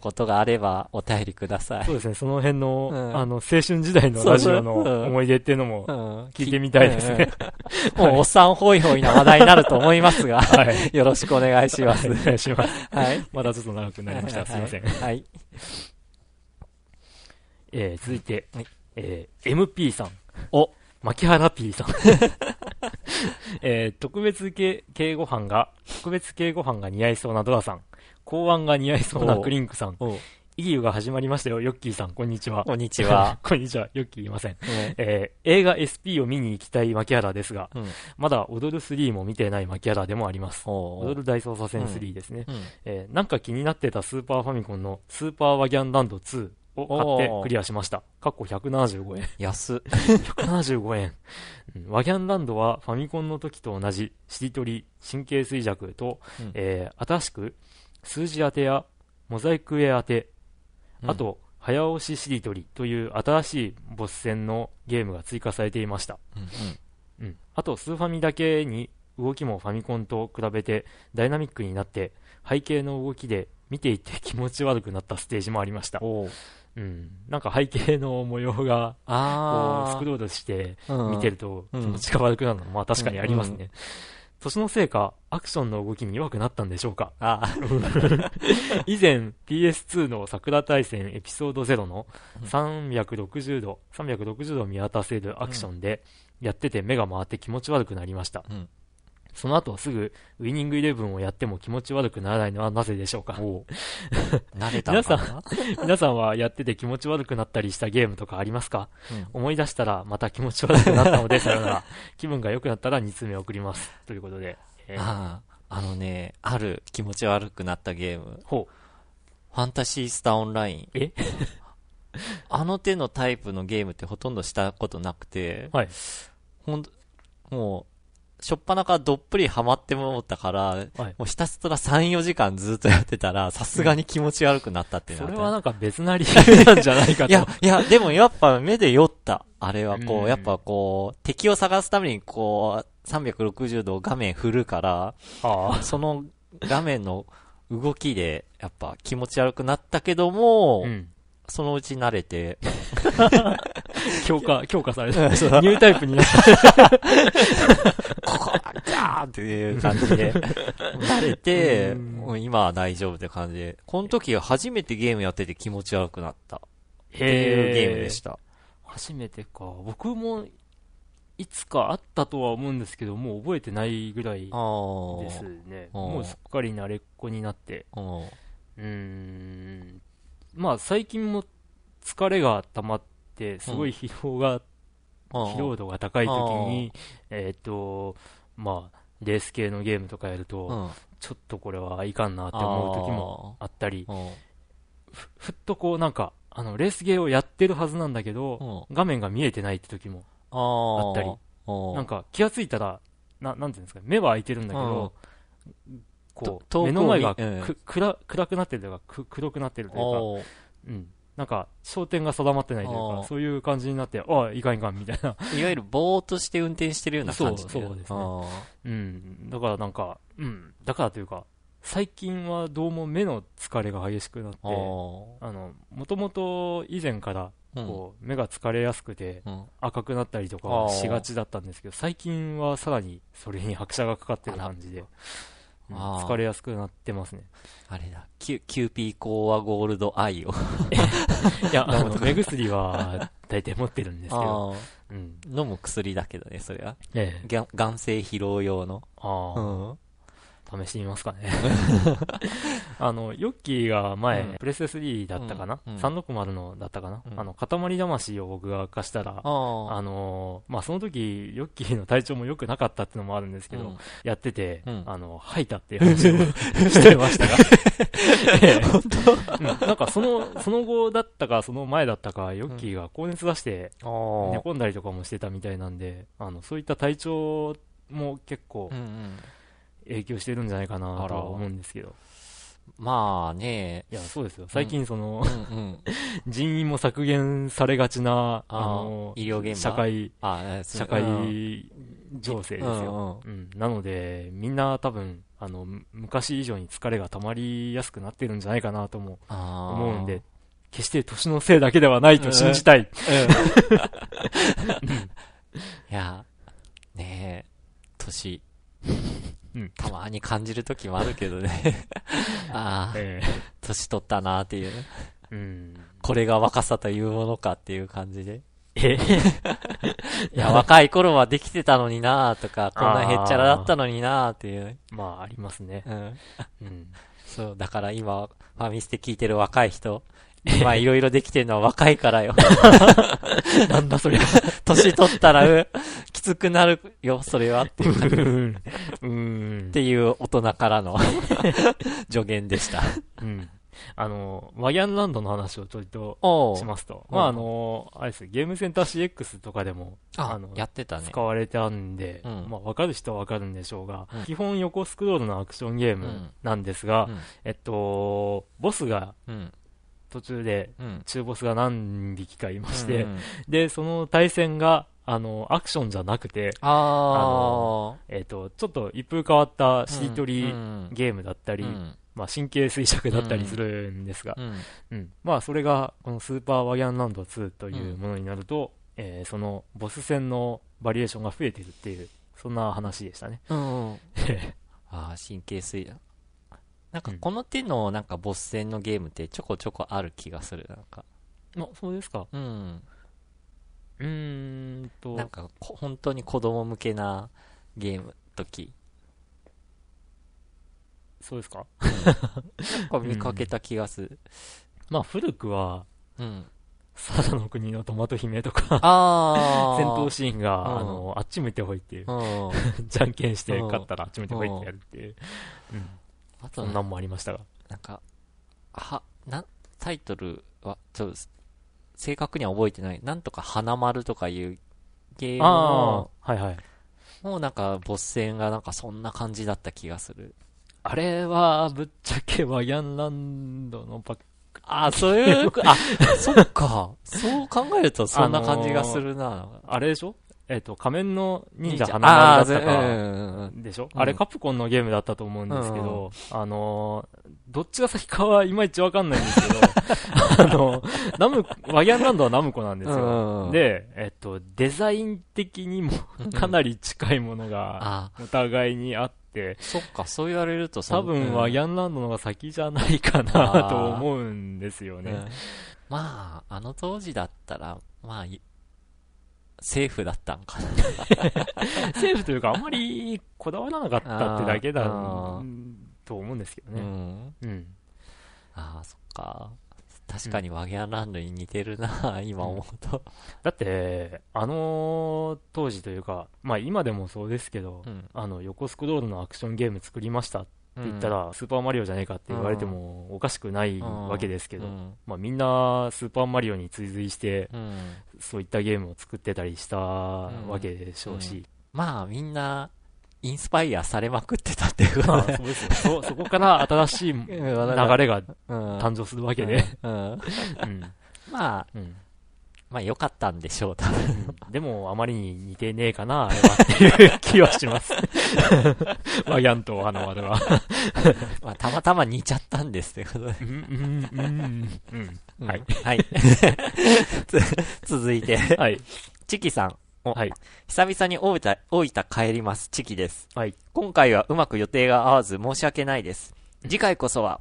ことがあれば、お便りください。そうですね、その辺の、うん、あの、青春時代のラジオの思い出っていうのも、聞いてみたいですね。もう、おっさんホイホイな話題になると思いますが、はい、よろしくお願いします。お願いします。はい。まだちょっと長くなりました。すいません。はい。えー、続いて、はい、えー、MP さん。お、牧原 P さん。えー、特別敬語班が、特別敬語班が似合いそうなドラさん。公安が似合いそうなクリンクさん。イギュが始まりましたよ、ヨッキーさん。こんにちは。こんにちは。こんにちは。ヨッキーいません。えー、映画 SP を見に行きたい牧原ですが、うん、まだ踊る3も見てない牧原でもあります。踊る大捜査線3ですね、うんうん、えー、なんか気になってたスーパーファミコンのスーパーワギャンランド2を買ってクリアしました。かっこ175円。安。175円。ワギャンランドはファミコンの時と同じ、しりとり、神経衰弱と、うん、えー、新しく、数字当てや、モザイク絵当て、あと、早押ししりとりという新しいボス戦のゲームが追加されていました。うん、うん、あと、スーファミだけに動きもファミコンと比べてダイナミックになって、背景の動きで見ていて気持ち悪くなったステージもありました。うん、なんか背景の模様が、こう、スクロールして見てると気持ちが悪くなるのも、まあ確かにありますね。年のせいか、アクションの動きに弱くなったんでしょうか。以前 PS2 の桜大戦エピソード0の360度、360度見渡せるアクションでやってて目が回って気持ち悪くなりました。うんその後すぐウイニングイレブンをやっても気持ち悪くならないのはなぜでしょうか？慣れた皆さん、皆さんはやってて気持ち悪くなったりしたゲームとかありますか、うん、思い出したらまた気持ち悪くなったので、さよなら。気分が良くなったら2通目送ります。ということで。えー、ああ、あのね、ある気持ち悪くなったゲーム。ほう。ファンタシースターオンライン。え？あの手のタイプのゲームってほとんどしたことなくて、はい。ほんもう、しょっぱなからどっぷりハマってもったから、はい、もうひたすら3、4時間ずっとやってたら、さすがに気持ち悪くなったっていうそれはなんか別な理由なんじゃないかと。いや、いや、でもやっぱ目で酔った。あれはこう、やっぱこう、敵を探すためにこう、360度画面振るから、その画面の動きで、やっぱ気持ち悪くなったけども、うん、そのうち慣れて、強化、強化された。ニュータイプになった。ここギャーっていう感じで、慣れて、もう今は大丈夫って感じで、この時初めてゲームやってて気持ち悪くなった。っていうゲームでした。初めてか。僕も、いつかあったとは思うんですけど、もう覚えてないぐらいですね。もうすっかり慣れっこになって。うん。まあ最近も疲れが溜まって、すごい疲労が、疲労度が高い時に、えっ、と、まあ、レース系のゲームとかやると、ちょっとこれはいかんなって思う時もあったり、ふふっとこうなんか、あの、レースゲーをやってるはずなんだけど、画面が見えてないって時もあったり、なんか気がついたら、ななんていうんですか、目は開いてるんだけど、こう、目の前がく、暗暗くなってるというか、く黒くなってるというか、うん。なんか、焦点が定まってないというか、そういう感じになって、ああ、いかんいかん、みたいな。いわゆるぼーっとして運転してるような感じそう、そうですね。うん。だからなんか、うん。だからというか、最近はどうも目の疲れが激しくなって、あの、もともと以前から、こう、目が疲れやすくて、赤くなったりとかしがちだったんですけど、最近はさらにそれに拍車がかかってる感じで、疲れやすくなってますね。あれだ、キュキューピーコーワゴールドアイを。いや、あの、目薬は大体持ってるんですけど。うん、飲む薬だけどね、それは。ええ。眼精疲労用の。ああ。うん試してみますかね。あの、ヨッキーが前、うん、プレステ3だったかな、うん、?360 のだったかな、うん、あの、塊魂を僕が貸したら、あのまあ、その時、ヨッキーの体調も良くなかったっていうのもあるんですけど、やってて、あの、吐いたっていう話を してましたが。本当、なんかその、その後だったか、その前だったか、ヨッキーが高熱出して、寝込んだりとかもしてたみたいなんで、あの、そういった体調も結構、うんうん影響してるんじゃないかなとは思うんですけど。まあね。いや、そうですよ。最近その、うんうん、人員も削減されがちな、あの、医療現場。社会、社会情勢ですよ、うん、うん、なので、みんな多分、あの、昔以上に疲れが溜まりやすくなってるんじゃないかなとも思うんで、決して年のせいだけではないと信じたい。いや、ねえ、年、うん、たまに感じる時もあるけどね ああ、えー、年取ったなっていう、うん。これが若さというものかっていう感じで。え いや、若い頃はできてたのになとか、こんなへっちゃらだったのになっていう。まあ、ありますね。うん。うん。そう、だから今、ファミステ聞いてる若い人、まあいろいろできてるのは若いからよ。なんだそれ。年取ったら、きつくなるよ、それはっていう。うん。っていう大人からの 助言でした。うん。あの、ワギャンランドの話をちょっとしますと。まあ、あの、あれですゲームセンター CX とかでも、あの、やってたね。使われたんで、うん、まあ、わかる人はわかるんでしょうが、うん、基本横スクロールのアクションゲームなんですが、うん、えっと、ボスが、途中で中ボスが何匹かいまして、うんうん、で、その対戦が、あの、アクションじゃなくて、あの、えっ、ー、と、ちょっと一風変わったしりとりゲームだったり、うん、まあ、神経衰弱だったりするんですが、うん、うん、まあ、それが、このスーパーワギャンランド2というものになると、うん、えー、そのボス戦のバリエーションが増えてるっていう、そんな話でしたね。うん、ああ、神経衰弱。なんかこの手のなんかボス戦のゲームってちょこちょこある気がする、なんか。あ、そうですか。うん。うーんと。なんか本当に子供向けなゲーム時。そうですか、なんか見かけた気がする。うん、まあ古くは、うん。サダの国のトマト姫とかあ戦闘シーンが、うん、あの、あっち向いてほいっていう。うん、じゃんけんして勝ったらあっち向いてほいってやるっていう。うんあと、そんなんもありましたが。なんか、は、な、タイトルは、ちょっと、正確には覚えてない。なんとか花丸とかいうゲームの、はいはい。もうなんか、ボス戦がなんかそんな感じだった気がする。あれは、ぶっちゃけワヤンランドのパック。あ、そういう、あ、そっか。そう考えるとそんな感じがするな。あれでしょ？えっ、と、仮面の忍者花丸だったか、でしょ、あれカプコンのゲームだったと思うんですけど、あのどっちが先かはいまいちわかんないんですけど、あの、ナム、ワギャンランドはナムコなんですよ。で、えっと、デザイン的にもかなり近いものが、お互いにあって、そっか、そう言われると多分ワギャンランドのが先じゃないかなと思うんですよね。まあ、あの当時だったら、まあ、セーフだったんかな セーフというか、あんまりこだわらなかったってだけだと思うんですけどね。うん。うん、ああ、そっか。確かにワギャンランドに似てるな、今思うと。だって、あの当時というか、まあ今でもそうですけど、うん、あの、横スクロールのアクションゲーム作りましたって言ったら、スーパーマリオじゃねえかって言われてもおかしくないわけですけど、まあ、みんなスーパーマリオに追随して、そういったゲームを作ってたりしたわけでしょうし。まあみんな、インスパイアされまくってたっていうことで、そこから新しい 流れが誕生するわけで。まあ、まあ良かったんでしょう、多分。でも、あまりに似てねえかな、あれはっていう気はします。ワギャンと花丸は。まあ、たまたま似ちゃったんですってことで。うん、うん、うん、はい。はい。続いて。はい。チキさん。はい。久々に大分、大分帰ります。チキです。はい。今回はうまく予定が合わず申し訳ないです。次回こそは、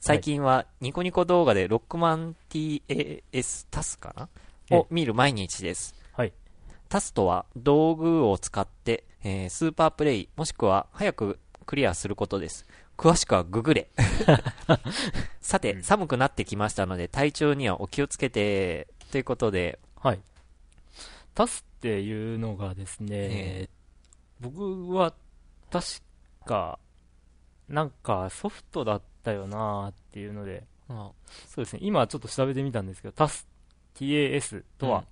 最近はニコニコ動画でロックマン TAS タスかな？を見る毎日です。はい。タスとは道具を使って、えー、スーパープレイ、もしくは早くクリアすることです。詳しくはググれ。さて、寒くなってきましたので、体調にはお気をつけて、ということで。はい。タスっていうのがですね、えー、僕は確か、なんかソフトだったよなっていうので、あ。そうですね、今ちょっと調べてみたんですけど、TAS、TAS とは、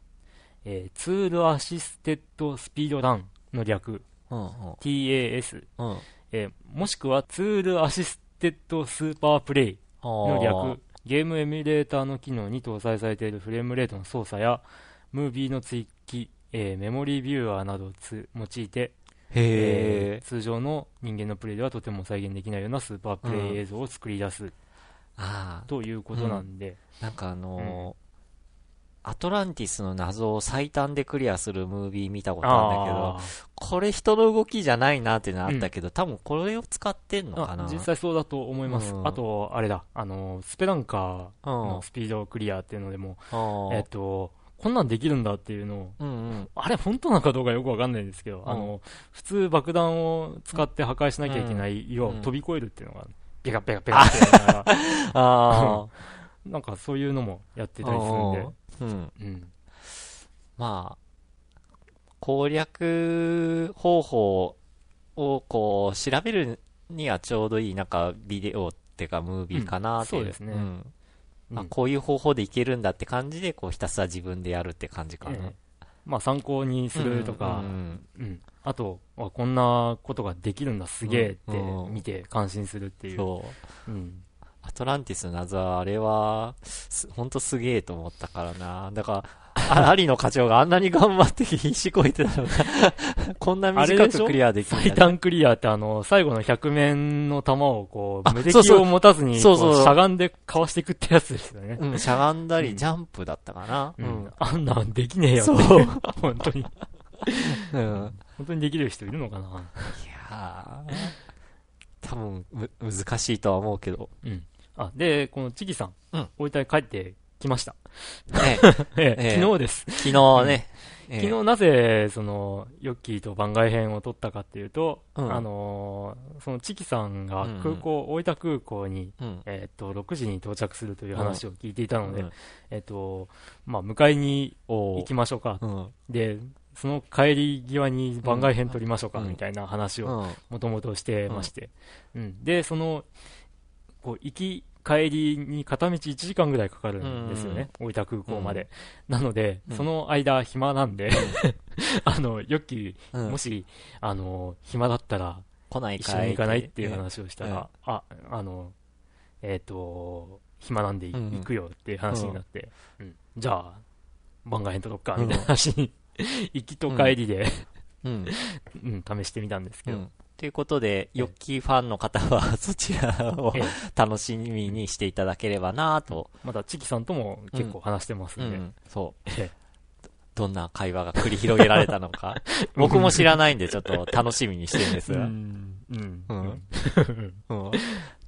うん、えー、ツールアシステッドスピードランの略、うんうん、TAS、うん、えー、もしくはツールアシステッドスーパープレイの略、ゲームエミュレーターの機能に搭載されているフレームレートの操作や、ムービーの追記、えー、メモリービューアーなどを用いて、えー、通常の人間のプレイではとても再現できないようなスーパープレイ映像を作り出す、うん、ということなんで、うん、なんかあのーアトランティスの謎を最短でクリアするムービー見たことあるんだけど、これ人の動きじゃないなっていうのあったけど、うん、多分これを使ってんのかな？実際そうだと思います。うん、あと、あれだ、あの、スペランカーのスピードクリアっていうのでも、えっと、こんなんできるんだっていうのを、うんうん、あれ本当なのかどうかよくわかんないんですけど、うん、あの、普通爆弾を使って破壊しなきゃいけない岩を飛び越えるっていうのが、ペカペカペカってやりながら、あなんかそういうのもやってたりするんで、うん。うん、まあ、攻略方法をこう調べるにはちょうどいいなんかビデオっていうかムービーかなっていう。そうですね。うんまあ、こういう方法でいけるんだって感じで、こう、ひたすら自分でやるって感じかな。ええ、まあ、参考にするとか、うん、うん、あと、こんなことができるんだ、すげえって見て感心するっていう。そう。うん。アトランティスの謎は、あれは、ほんとすげえと思ったからな。だから、アリの課長があんなに頑張って必死こいてたのが こんな短くクリアできる、ね。最短クリアってあの、最後の100面の弾をこう、無敵を持たずに、そうそうしゃがんでかわしていくってやつですよね。うん、しゃがんだり、ジャンプだったかな。うん。あんなんできねえよ。そう。本当に。うん。本当にできる人いるのかな？いや多分、む、難しいとは思うけど。うん。あ、で、このチキさん、うん、大分帰ってきました。ええ。昨日です。昨日ね。昨日なぜ、その、ヨッキーと番外編を撮ったかっていうと、うん、あのー、そのチキさんが空港、うん、大分空港に、うん、えっと、6時に到着するという話を聞いていたので、えっと、まあ、迎えに行きましょうか。で、その帰り際に番外編撮りましょうか、みたいな話をもともとしてまして、うん。で、その、こう、行き、帰りに片道1時間ぐらいかかるんですよね、大分空港まで。なので、その間暇なんで あの、ヨッキー、もし、あの、暇だったら、来ない一緒に行かないっていう話をしたら、あ、あの、えっ、と、暇なんで行くよっていう話になって、うん。じゃあ、番外編とどっか、みたいな話に行きと帰りで、うん。うん、試してみたんですけど。ということで、ヨッキーファンの方は そちらを楽しみにしていただければなと。また、チキさんとも結構話してますんで。うん、そう。どんな会話が繰り広げられたのか。僕も知らないんで、ちょっと楽しみにしてるんですが。うん。うん。うん。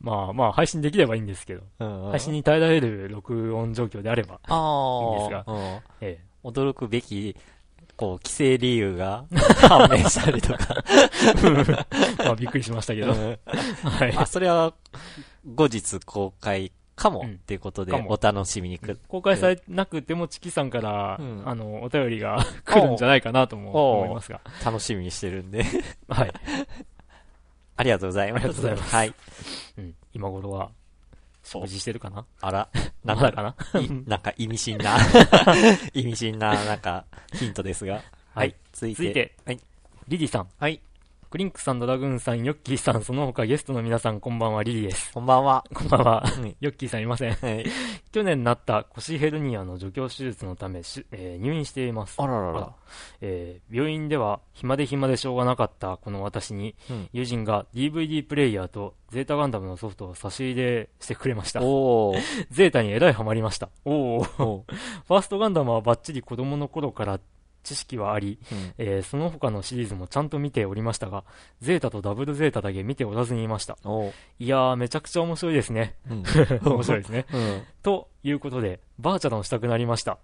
まあまあ、配信できればいいんですけど、うんうん、配信に耐えられる録音状況であればいいんですが、ええ、驚くべきこう、規制理由が 判明したりとか まあ、びっくりしましたけど。はい。まあ、それは、後日公開かもっていうことで、お楽しみにく、公開されなくても、チキさんから、うん、あの、お便りが 来るんじゃないかなとも思いますが。楽しみにしてるんではい。ありがとうございます。ありがとうございます。はい。うん、今頃は、食事してるかな？あら、なんだかな？なんか意味深な 意味深な、なんか、ヒントですが。はい。続いて、続いてはい。リリさん。はい。クリンクさん、ドラグーンさん、ヨッキーさん、その他ゲストの皆さん、こんばんは、リリーです。こんばんは。こんばんは。ヨッキーさんいません。はい、去年なった腰ヘルニアの除去手術のため、えー、入院しています。あららら。えー、病院では、暇で暇でしょうがなかったこの私に、うん、友人が DVD プレイヤーとゼータガンダムのソフトを差し入れしてくれました。お ゼータにえらいハマりました。おお ファーストガンダムはバッチリ子供の頃から知識はあり、うん、えー、その他のシリーズもちゃんと見ておりましたが、ゼータとダブルゼータだけ見ておらずにいました。いやー、めちゃくちゃ面白いですね。うん、面白いですね、うん。ということで、バーチャルをしたくなりました。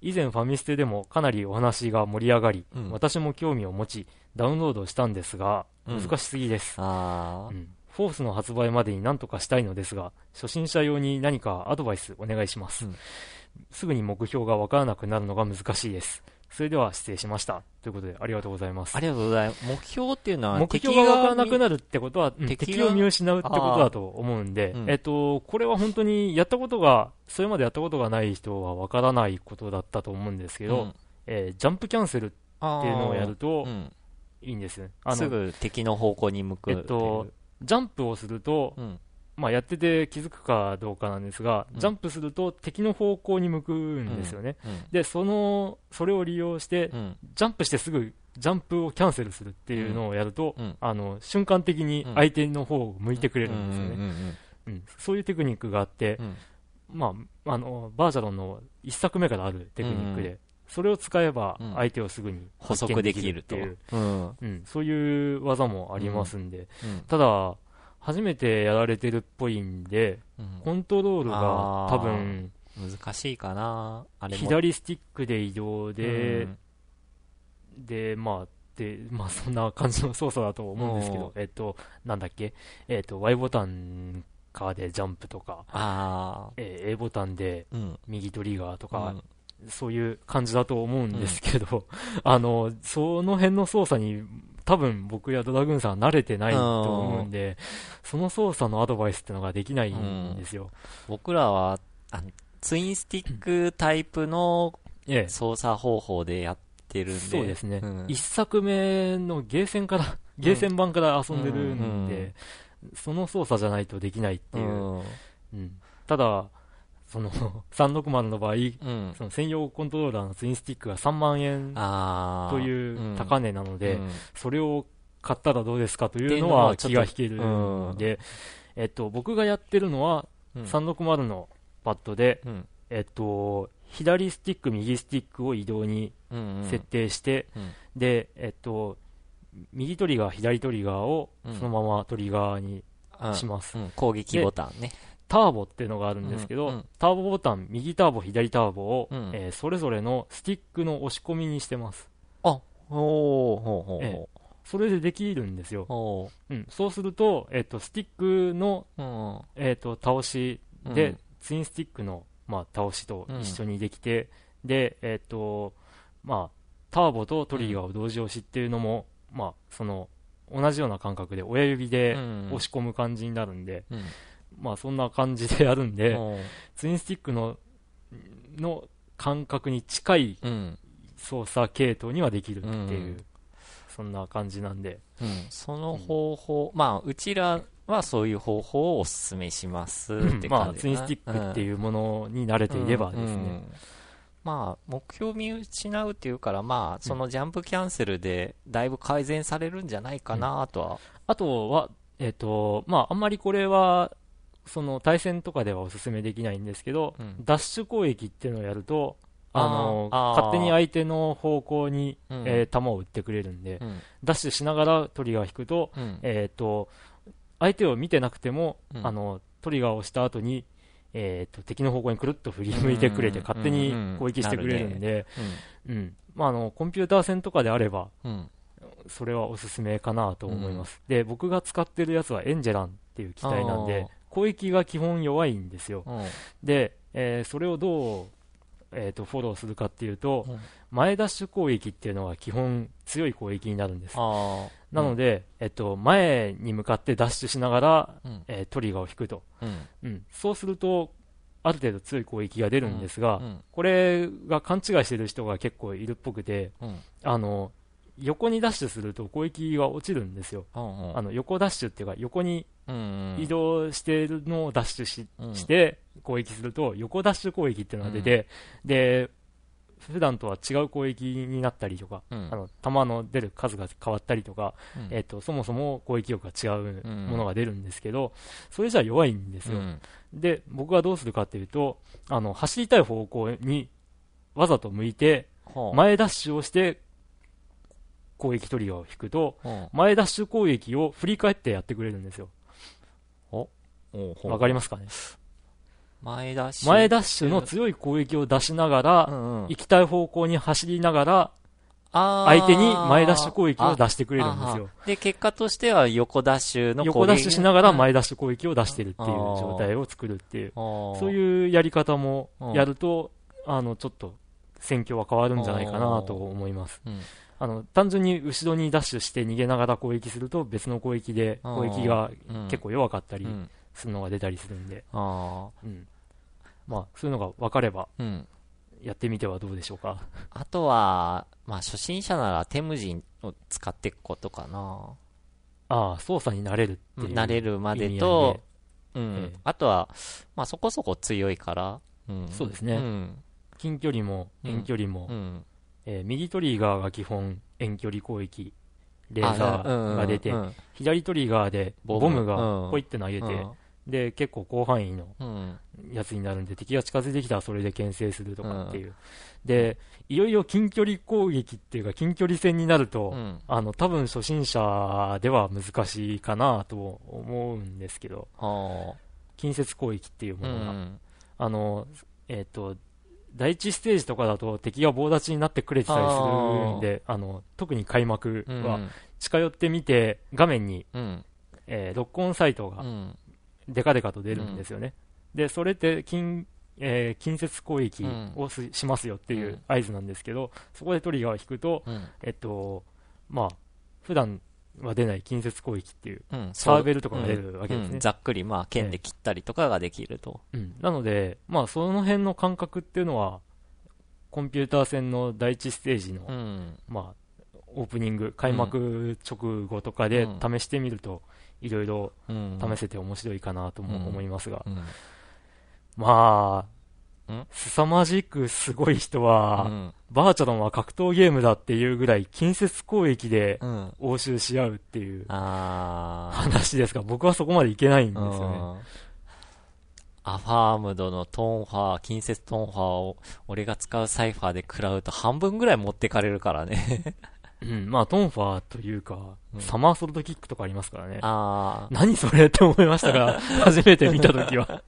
以前ファミステでもかなりお話が盛り上がり、私も興味を持ち、ダウンロードしたんですが、難しすぎです。フォースの発売までに何とかしたいのですが、初心者用に何かアドバイスお願いします。すぐに目標がわからなくなるのが難しいです。それでは失礼しました。ということで、ありがとうございます。ありがとうございます。目標っていうのは、目標がわからなくなるってことは、敵を見失うってことだと思うんで、うん、えっと、これは本当にやったことが、それまでやったことがない人はわからないことだったと思うんですけど、うん、えー、ジャンプキャンセルっていうのをやると、いいんです。あのすぐ敵の方向に向く。えっと、ジャンプをすると、うんまあ、やってて気づくかどうかなんですが、ジャンプすると敵の方向に向くんですよね。うん。うん、で、その、それを利用して、ジャンプしてすぐジャンプをキャンセルするっていうのをやると、あの、瞬間的に相手の方を向いてくれるんですよね。うん、そういうテクニックがあって、まあ、あの、バージャロンの1作目からあるテクニックで、それを使えば相手をすぐに補足できるっていう、うん、そういう技もありますんで、ただ、初めてやられてるっぽいんで、うん、コントロールが多分、難しいかな左スティックで移動で、うん、で、まあ、で、まあそんな感じの操作だと思うんですけど、えっと、なんだっけ、えっと、Y ボタンかでジャンプとか、えー、A ボタンで右トリガーとか、うん、そういう感じだと思うんですけど、あの、その辺の操作に多分僕やドラグーンさんは慣れてないと思うんで、その操作のアドバイスってのができないんですよ。僕らは、あのツインスティックタイプの操作方法でやってるんで。そうですね。一、うん、作目のゲーセンから、ゲーセン版から遊んでるんで、その操作じゃないとできないっていう。うん、ただ、その 360の場合、うん、その専用コントローラーのツインスティックが3万円という高値なので、うん、それを買ったらどうですかというのは気が引けるので、えっと、僕がやってるのは、360のパッドで、えっと、左スティック、右スティックを移動に設定して、で、えっと、右トリガー、左トリガーをそのままトリガーにします。攻撃ボタンね。ターボっていうのがあるんですけど、うんうん、ターボボタン、右ターボ、左ターボを、うん、えー、それぞれのスティックの押し込みにしてます。あ、おおほうほう、えー、それでできるんですよ。う。ん、そうすると、えっ、ー、と、スティックの、うん、えっ、ー、と、倒しで、うん、ツインスティックの、まあ、倒しと一緒にできて、で、えっ、と、まあ、ターボとトリガーを同時押しっていうのも、まあ、その、同じような感覚で親指で押し込む感じになるんで、うんまあそんな感じでやるんで、ツインスティックの、の感覚に近い操作系統にはできるっていう、うん、そんな感じなんで。うん、その方法、まあうちらはそういう方法をお勧めしますって感じ、まあツインスティックっていうものに慣れていればですね。まあ、目標見失うっていうから、まあ、そのジャンプキャンセルで、だいぶ改善されるんじゃないかなとは。あとは、えっ、と、まあ、あんまりこれは、その対戦とかではお勧めできないんですけど、うん、ダッシュ攻撃っていうのをやると、あの勝手に相手の方向に、うん、えー、球を打ってくれるんで、うん、ダッシュしながらトリガーを引くと、うん、えーと、相手を見てなくても、あのトリガーを押した後に、えーと、敵の方向にくるっと振り向いてくれて、勝手に攻撃してくれるんで、うん。まあ、あのコンピューター戦とかであれば、それはおすすめかなと思います、で僕が使ってるやつはエンジェランっていう機体なんで、攻撃が基本弱いんですよ、で、えー、それをどうえーと、フォローするかっていうと、うん、前ダッシュ攻撃っていうのは基本強い攻撃になるんです。なので、うん、えっと、前に向かってダッシュしながら、うん、えー、トリガーを引くと、うん。そうすると、ある程度強い攻撃が出るんですが、これが勘違いしてる人が結構いるっぽくて、あの横にダッシュすると攻撃が落ちるんですよ、うんうん、あの横ダッシュっていうか、横に移動しているのをダッシュしうん、して攻撃すると、横ダッシュ攻撃っていうのが出て、うん、で普段とは違う攻撃になったりとか、うん、あの弾の出る数が変わったりとか、うん、えーと、そもそも攻撃力が違うものが出るんですけど、それじゃ弱いんですよ、で僕はどうするかっていうとあの走りたい方向にわざと向いて、前ダッシュをして攻撃トリガーを引くと、前ダッシュ攻撃を振り返ってやってくれるんですよ。わかりますかね？前ダッシュ。前ダッシュの強い攻撃を出しながら、うんうん、行きたい方向に走りながら、相手に前ダッシュ攻撃を出してくれるんですよ。で、結果としては横ダッシュの横ダッシュしながら前ダッシュ攻撃を出してるっていう状態を作るっていう、そういうやり方もやると、あの、ちょっと戦況は変わるんじゃないかなと思います。うんあの単純に後ろにダッシュして逃げながら攻撃すると別の攻撃で攻撃が結構弱かったりするのが出たりするんで、うん、まあ、そういうのが分かれば、やってみてはどうでしょうか。あとは、まあ、初心者ならテムジンを使っていくことかな。ああ、操作になれるっていう。なれるまでと、うん、ええ、あとは、まあ、そこそこ強いから、うん、そうですね、うん、近距離も遠距離も、うん、えー、右トリガーが基本遠距離攻撃、レーザーが出て、左トリガーでボム。がポイって投げて、うん、で、結構広範囲のやつになるんで、敵が近づいてきたらそれで牽制するとかっていう。で、いよいよ近距離攻撃っていうか、近距離戦になると、あの、多分初心者では難しいかなと思うんですけど、近接攻撃っていうものが、あの、えっ、ー、と、第一ステージとかだと敵が棒立ちになってくれてたりするんで、あの特に開幕は近寄ってみて、画面に、うん、えー、ロックオンサイトがデカデカと出るんですよね。うん、で、それって近、えー、近接攻撃をしますよっていう合図なんですけど、そこでトリガーを引くと、えっと、まあ、普段は出ない近接攻撃っていう、うん、サーベルとかが出るわけですね、うん、ざっくり、まあ、剣で切ったりとかができると、うん、なので、まあ、その辺の感覚っていうのはコンピューター戦の第一ステージの、まあ、オープニング開幕直後とかで試してみると、いろいろ試せて面白いかなとも思いますが、まあ凄まじくすごい人は、うん、バーチャロンは格闘ゲームだっていうぐらい近接攻撃で応酬し合うっていう話ですが、僕はそこまでいけないんですよね。アファームドのトーンファー、近接トーンファーを俺が使うサイファーで食らうと半分ぐらい持ってかれるからねうん、まあ、トンファーというか、うん、サマーソルトキックとかありますからね。ああ。何それって思いましたが、初めて見たときは。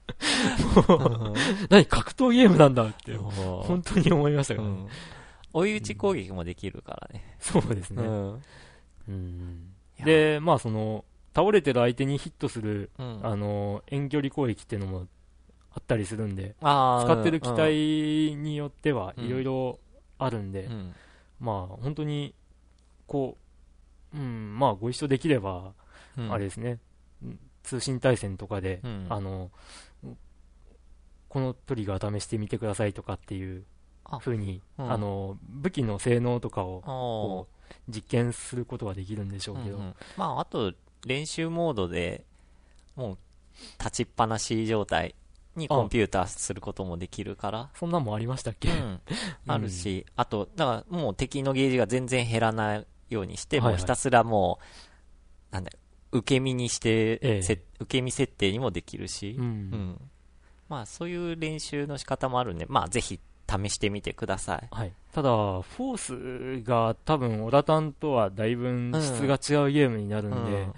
何格闘ゲームなんだって、本当に思いましたからね、うん。追い打ち攻撃もできるからね。そうですね。うん。うん、で、まあ、その、倒れてる相手にヒットする、あの、遠距離攻撃っていうのもあったりするんで、使ってる機体によってはいろいろあるんで、まあ、本当にこう、うん、まあ、ご一緒できれば、あれですね、通信対戦とかで、うん、あの、このトリガー試してみてくださいとかっていうふうに、うん、あの、武器の性能とかを、実験することはできるんでしょうけど。うんうん、まあ、あと、練習モードで、もう、立ちっぱなし状態にコンピューターすることもできるから。そんなんもありましたっけ？うん。あるし、あと、だからもう敵のゲージが全然減らないようにして、もうひたすらもう、なんだ受け身にして、ええ、受け身設定にもできるし、うん、うん。まあそういう練習の仕方もあるんで、まあぜひ試してみてください。はい。ただ、フォースが多分、オラタンとはだいぶ質が違うゲームになるんで、うん、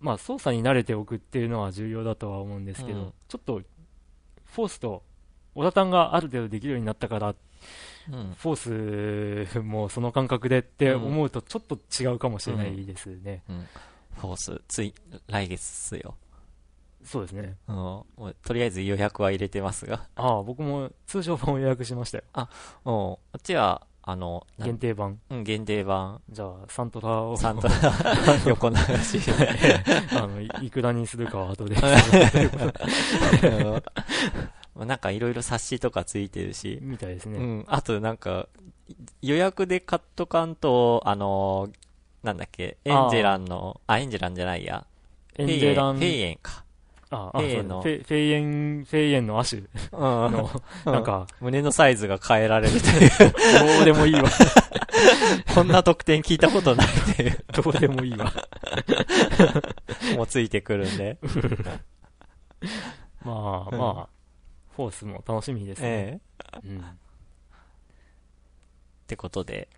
まあ操作に慣れておくっていうのは重要だとは思うんですけど、うん、ちょっと、フォースとオラタンがある程度できるようになったから、うん、フォースもその感覚でって思うとちょっと違うかもしれないですね。うんフォース、つい、来月っすよ。そうですね。とりあえず予約は入れてますが。ああ、僕も通常版を予約しましたよ。あ、うん。こっちは、あの、限定版。うん、限定版。じゃあ、サントラを。サントラ、横流し。あの、いくらにするかは後で。なんかいろいろ冊子とかついてるし。みたいですね。うん。あとなんか、予約で買っとかんと、あのなんだっけ、エンジェランの、あエンジェランじゃないや。エンジェラン。フェイエンか。ああ、フェイエンの。フェイエン、フェイエンの亜種の、なんか、胸のサイズが変えられるという。どうでもいいわ。こんな特典聞いたことないっていう。どうでもいいわ。もうついてくるんで。ま あまあ、フォースも楽しみですね。ええ。うん。ってことで、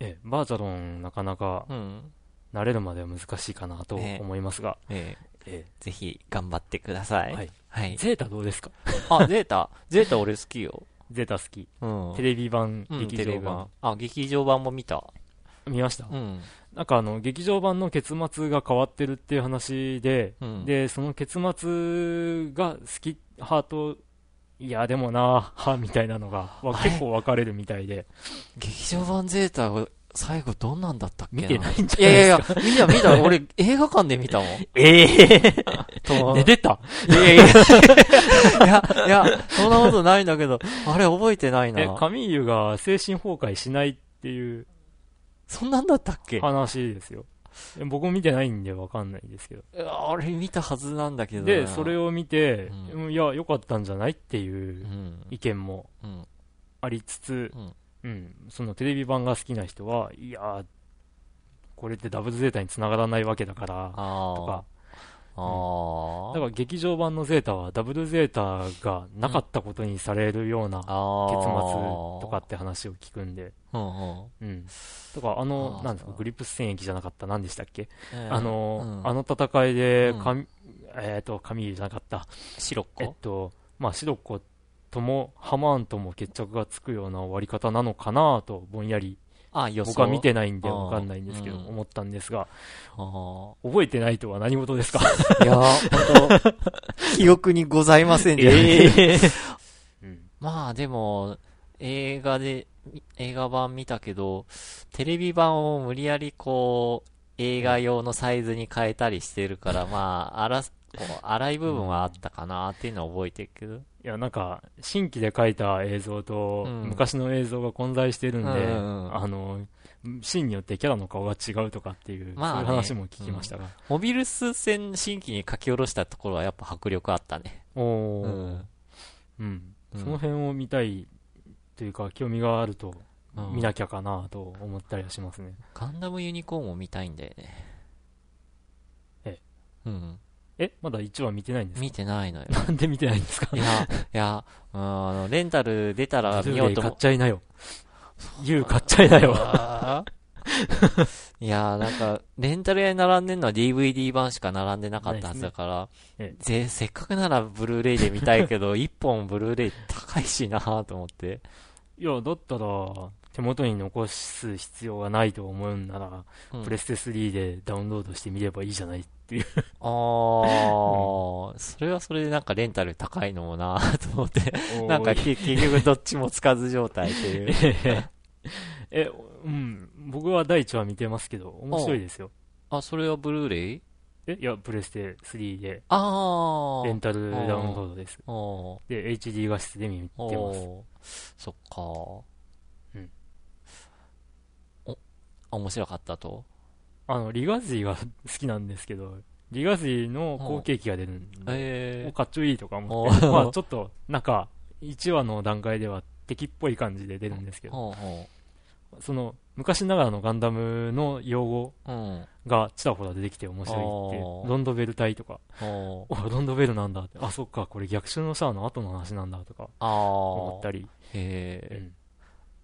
ええ、バーチャロンなかなか、慣れるまでは難しいかなと思いますが、ええええ、ぜひ頑張ってください。はい。はい。ゼータどうですか？あ、ゼータ？ゼータ俺好きよ。ゼータ好き。うん。テレビ版、劇場版。あ、劇場版も見た。見ました？うん。なんかあの、劇場版の結末が変わってるっていう話で、うん、で、その結末が好き、ハート、いや、でもな、は、みたいなのが、結構分かれるみたいで。劇場版ゼータ最後どんなんだったっけ見てないんじゃないですか？いやいやいや、見た見た。俺映画館で見たもん。ええー。寝てた？いやいやいや。いや、そんなことないんだけど、あれ覚えてないな。え、カミーユが精神崩壊しないっていう。そんなんだったっけ？話ですよ。僕も見てないんでわかんないですけど。あれ見たはずなんだけどで、それを見て、うん、いや、良かったんじゃないっていう意見もありつつ、うん、うん、そのテレビ版が好きな人は、いやこれってダブルゼータにつながらないわけだから、とか、あだから劇場版のゼータはダブルゼータがなかったことにされるような結末とかって話を聞くんで、うん、うん、とかあのなんですかグリプス戦役じゃなかった何でしたっけ、えー、あの、うん、あの戦いでか、うん、えっ、ー、と神じゃなかった。シロッコえっとまあシロッコともハマーンとも決着がつくような終わり方なのかなとぼんやりあ僕は見てないんでわかんないんですけど、思ったんですが、覚えてないとは何事ですか？いや本当 記憶にございませんじゃえー。うん、まあでも、映画で、映画版見たけど、テレビ版を無理やりこう、映画用のサイズに変えたりしてるから、まあ、あら、こう、荒い部分はあったかなっていうのは覚えてるけど。いや、なんか、新規で描いた映像と、昔の映像が混在してるんで、あの、シーンによってキャラの顔が違うとかっていう、まあ、ね、そういう話も聞きましたが、うん、モビルス戦新規に書き下ろしたところはやっぱ迫力あったね。おお、うん、うん。その辺を見たいというか、興味があると、見なきゃかなと思ったりはしますね。ガンダムユニコーンも見たいんだよね。え？うん。えまだ1話見てないんですか？見てないのよ。なんで見てないんですか？いや、いや、あの、レンタル出たら見ようと買っちゃいなよ。ユウ買っちゃいなよ。いやなんか、レンタル屋に並んでるのは DVD 版しか並んでなかったはずだから、ねえせっかくならブルーレイで見たいけど、1本ブルーレイ高いしなと思って。いや、だったら、手元に残す必要がないと思うんなら、うん、プレステ3でダウンロードしてみればいいじゃないっていうああ、うん、それはそれでなんかレンタル高いのもな と思って、なんか 結局どっちもつかず状態っていう。え、うん、僕は第1話見てますけど、面白いですよ。あ、それはブルーレイ？えいや、プレステ3で。ああ。レンタルダウンロードです。で、HD 画質で見てます。そっか。面白かったと。あの、リガジーが好きなんですけど、ギガシの後継機が出るんで、え。ー、おかっちょいいとか思って、まあちょっと、なんか、1話の段階では敵っぽい感じで出るんですけど、その、昔ながらのガンダムの用語がちらほら出てきて面白いって、ロンドベル隊とか、おロンドベルなんだって、あ、そっか、これ逆襲のシャアの後の話なんだとか、思ったり。へえ、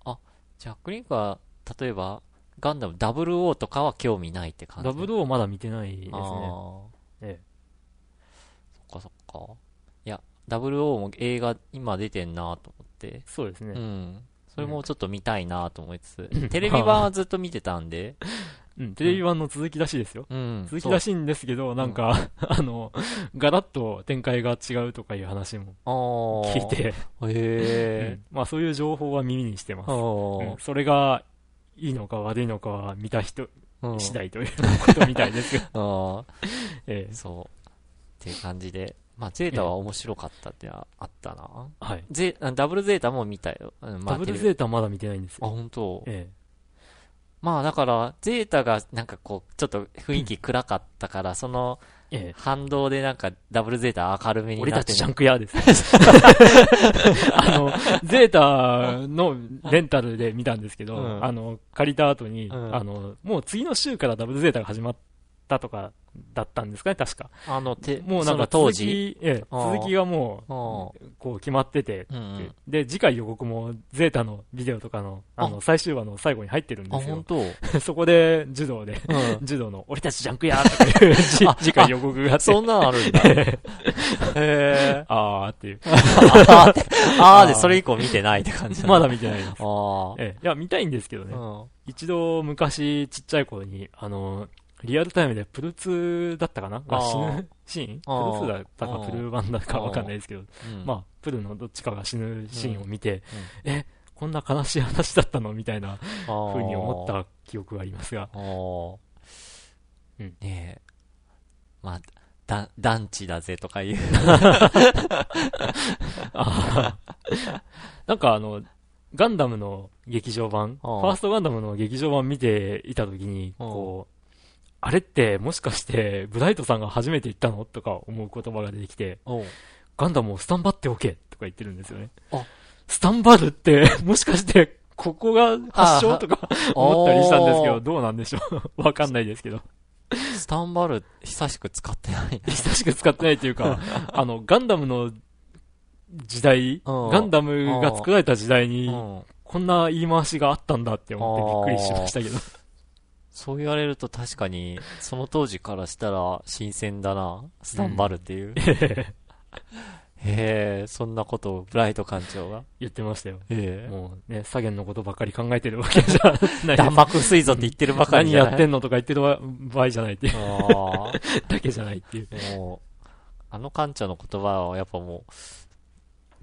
うん、あ、ジャック・リンクは、例えば、ガンダム00とかは興味ないって感じ ?00 まだ見てないですね。ええ。そっかそっか。いや、00も映画今出てんなと思って。そうですね。うん。それもちょっと見たいなと思いつつ、テレビ版はずっと見てたんで。うん、テレビ版の続きらしいですよ。うん、続きらしいんですけど、なんか、あの、ガラッと展開が違うとかいう話も聞いて、へえ、まあそういう情報は耳にしてます。うん、それがいいのか悪いのかは見た人次第ということみたいですよ。ええ、そう。っていう感じで。まあ、ゼータは面白かったってあったな。はい。ゼダブルゼータも見たよ。まあ、ダブルゼータまだ見てないんですよ。あ、本当？ええ。まあ、だから、ゼータがなんかこう、ちょっと雰囲気暗かったから、その、ええ、反動でなんかダブルゼータ明るめになって。俺たちジャンク屋です。あの、ゼータのレンタルで見たんですけど、うん、あの、借りた後に、うん、あの、もう次の週からダブルゼータが始まったとかだったんですかね、確か。あの、て、もうなんか当時、ええ、続きがもう、こう決まってて、うんうん、で、次回予告もゼータのビデオとかの、あの、最終話の最後に入ってるんですよ。そこで、柔道で、うん、柔道の、俺たちジャンクやとかいう次回予告があって。そんなんあるんだ。へえ。あーっていう。あーでそれ以降見てないって感じまだ見てないです。あええ、いや、見たいんですけどね。一度昔ちっちゃい頃に、あの、リアルタイムでプル2だったかな？が死ぬ？シーン？プル2だったかプル1だかわかんないですけど、まあ、プルのどっちかが死ぬシーンを見て、え、こんな悲しい話だったの？みたいな風に思った記憶がありますが。うん、ねえ。まあ、だ、団地だぜとかいう。なんかあの、ガンダムの劇場版、ファーストガンダムの劇場版見ていたときに、こう、あれってもしかしてブライトさんが初めて言ったのとか思う言葉が出てきて、ガンダムをスタンバっておけとか言ってるんですよね。スタンバるってもしかしてここが発祥とか 思ったりしたんですけど、どうなんでしょう？わかんないですけど。スタンバル、久しく使ってない。久しく使ってないっていうか、あの、ガンダムの時代、ガンダムが作られた時代に、こんな言い回しがあったんだって思ってびっくりしましたけど。そう言われると確かに、その当時からしたら新鮮だな。スタンバルっていう。うん、へえ、そんなことをブライト館長が言ってましたよ。ええ。もうね、左舷のことばっかり考えてるわけじゃない。弾幕薄いぞって言ってるばかりじゃない何やってんのとか言ってる場合じゃないっていう。あ だけじゃないっていう。もう、あの館長の言葉はやっぱもう、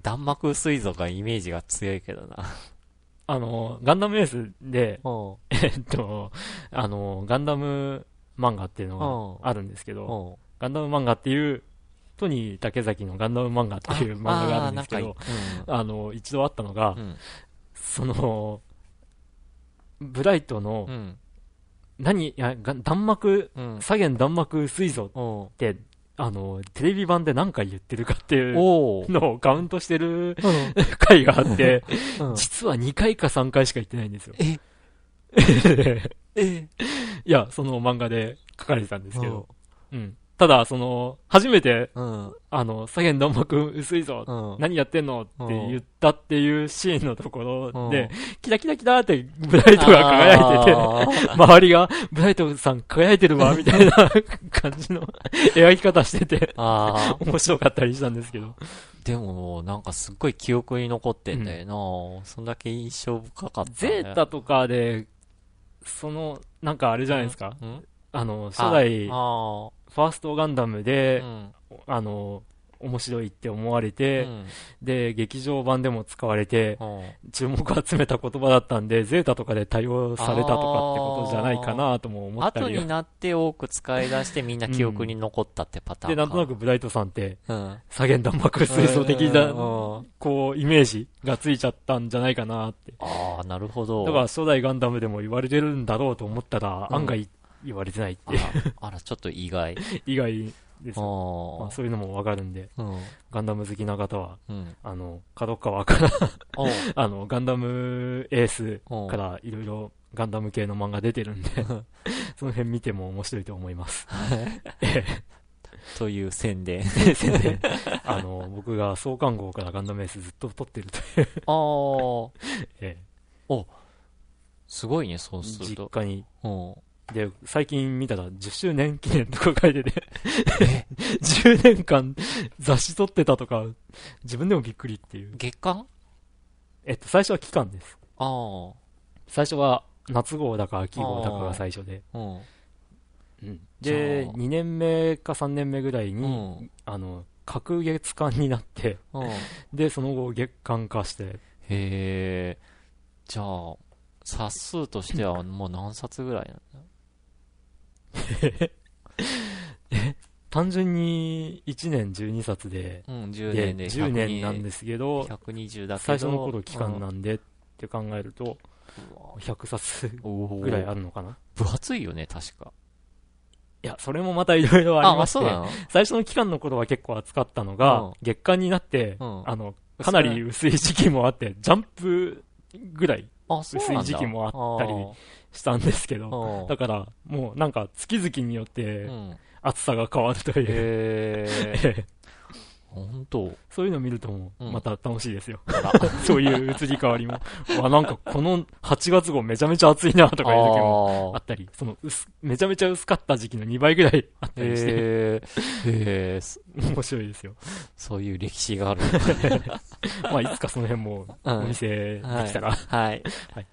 弾幕薄いぞがイメージが強いけどな。あの、ガンダムエースで、えっと、あの、ガンダム漫画っていうのがあるんですけど、ガンダム漫画っていう、トニー竹崎のガンダム漫画っていう漫画があるんですけど、あの、一度あったのが、その、ブライトの、何、いや、弾幕、左舷弾幕薄いぞってあの、テレビ版で何回言ってるかっていうのをカウントしてる回があって、うん、実は2回か3回しか言ってないんですよ。え？えいや、その漫画で書かれてたんですけど、うん。ただ、その、初めて、うん、あの、左舷弾幕薄いぞ、うん、何やってんのって言ったっていうシーンのところで、うん、キラキラキラってブライトが輝いてて、周りが、ブライトさん輝いてるわ、みたいな感じの 描き方してて、面白かったりしたんですけど。でも、なんかすっごい記憶に残ってんだよな、そんだけ印象深かった、ね、ゼータとかで、その、なんかあれじゃないですか、あの、初代、ファーストガンダムで、うん、あの、面白いって思われて、うん、で、劇場版でも使われて、注目を集めた言葉だったんで、ゼータとかで対応されたとかってことじゃないかなとも思ったり。後になって多く使い出してみんな記憶に残ったってパターン、うん、で、なんとなくブライトさんって、うん、左舷弾幕水素的な、こう、イメージがついちゃったんじゃないかなって。ああ、なるほど。だから初代ガンダムでも言われてるんだろうと思ったら、案外言われてないっていう。あら、ちょっと意外。意外ですよ。まあ、そういうのもわかるんで、うん、ガンダム好きな方は、うん、あの、角川から あの、ガンダムエースからいろいろガンダム系の漫画出てるんで その辺見ても面白いと思います。という宣伝。宣伝。あの、僕が創刊号からガンダムエースずっと撮ってるという。ああ。ええ。お、すごいね、そうすると。実家に。で、最近見たら10周年記念とか書いてて10 年間雑誌撮ってたとか、自分でもびっくりっていう。月間？えっと、最初は期間です。ああ。最初は夏号だか秋号だかが最初で。うん。で、2年目か3年目ぐらいに、うん、あの、隔月間になって、うん、で、その後月間化して。へえ。じゃあ、冊数としてはもう何冊ぐらいなんだ？単純に1年12冊で、うん、10年で10年なんですけど、120だけど最初の頃期間なんでって考えると、100冊ぐらいあるのかな？分厚いよね、確か。いや、それもまたいろいろありまして、最初の期間の頃は結構扱ったのが、うん、月間になって、うん、あの、かなり薄い時期もあって、ジャンプぐらい薄い時期もあったりしたんですけど、だから、もうなんか月々によって厚さが変わるという、へ 本当そういうのを見るとも、また楽しいですよ。そういう移り変わりも。わ、なんかこの8月号めちゃめちゃ暑いなとかいう時もあったり、その薄、めちゃめちゃ薄かった時期の2倍ぐらいあったりして。へえ 面白いですよ。そういう歴史がある。まあ、いつかその辺もお店できたら、はい。はい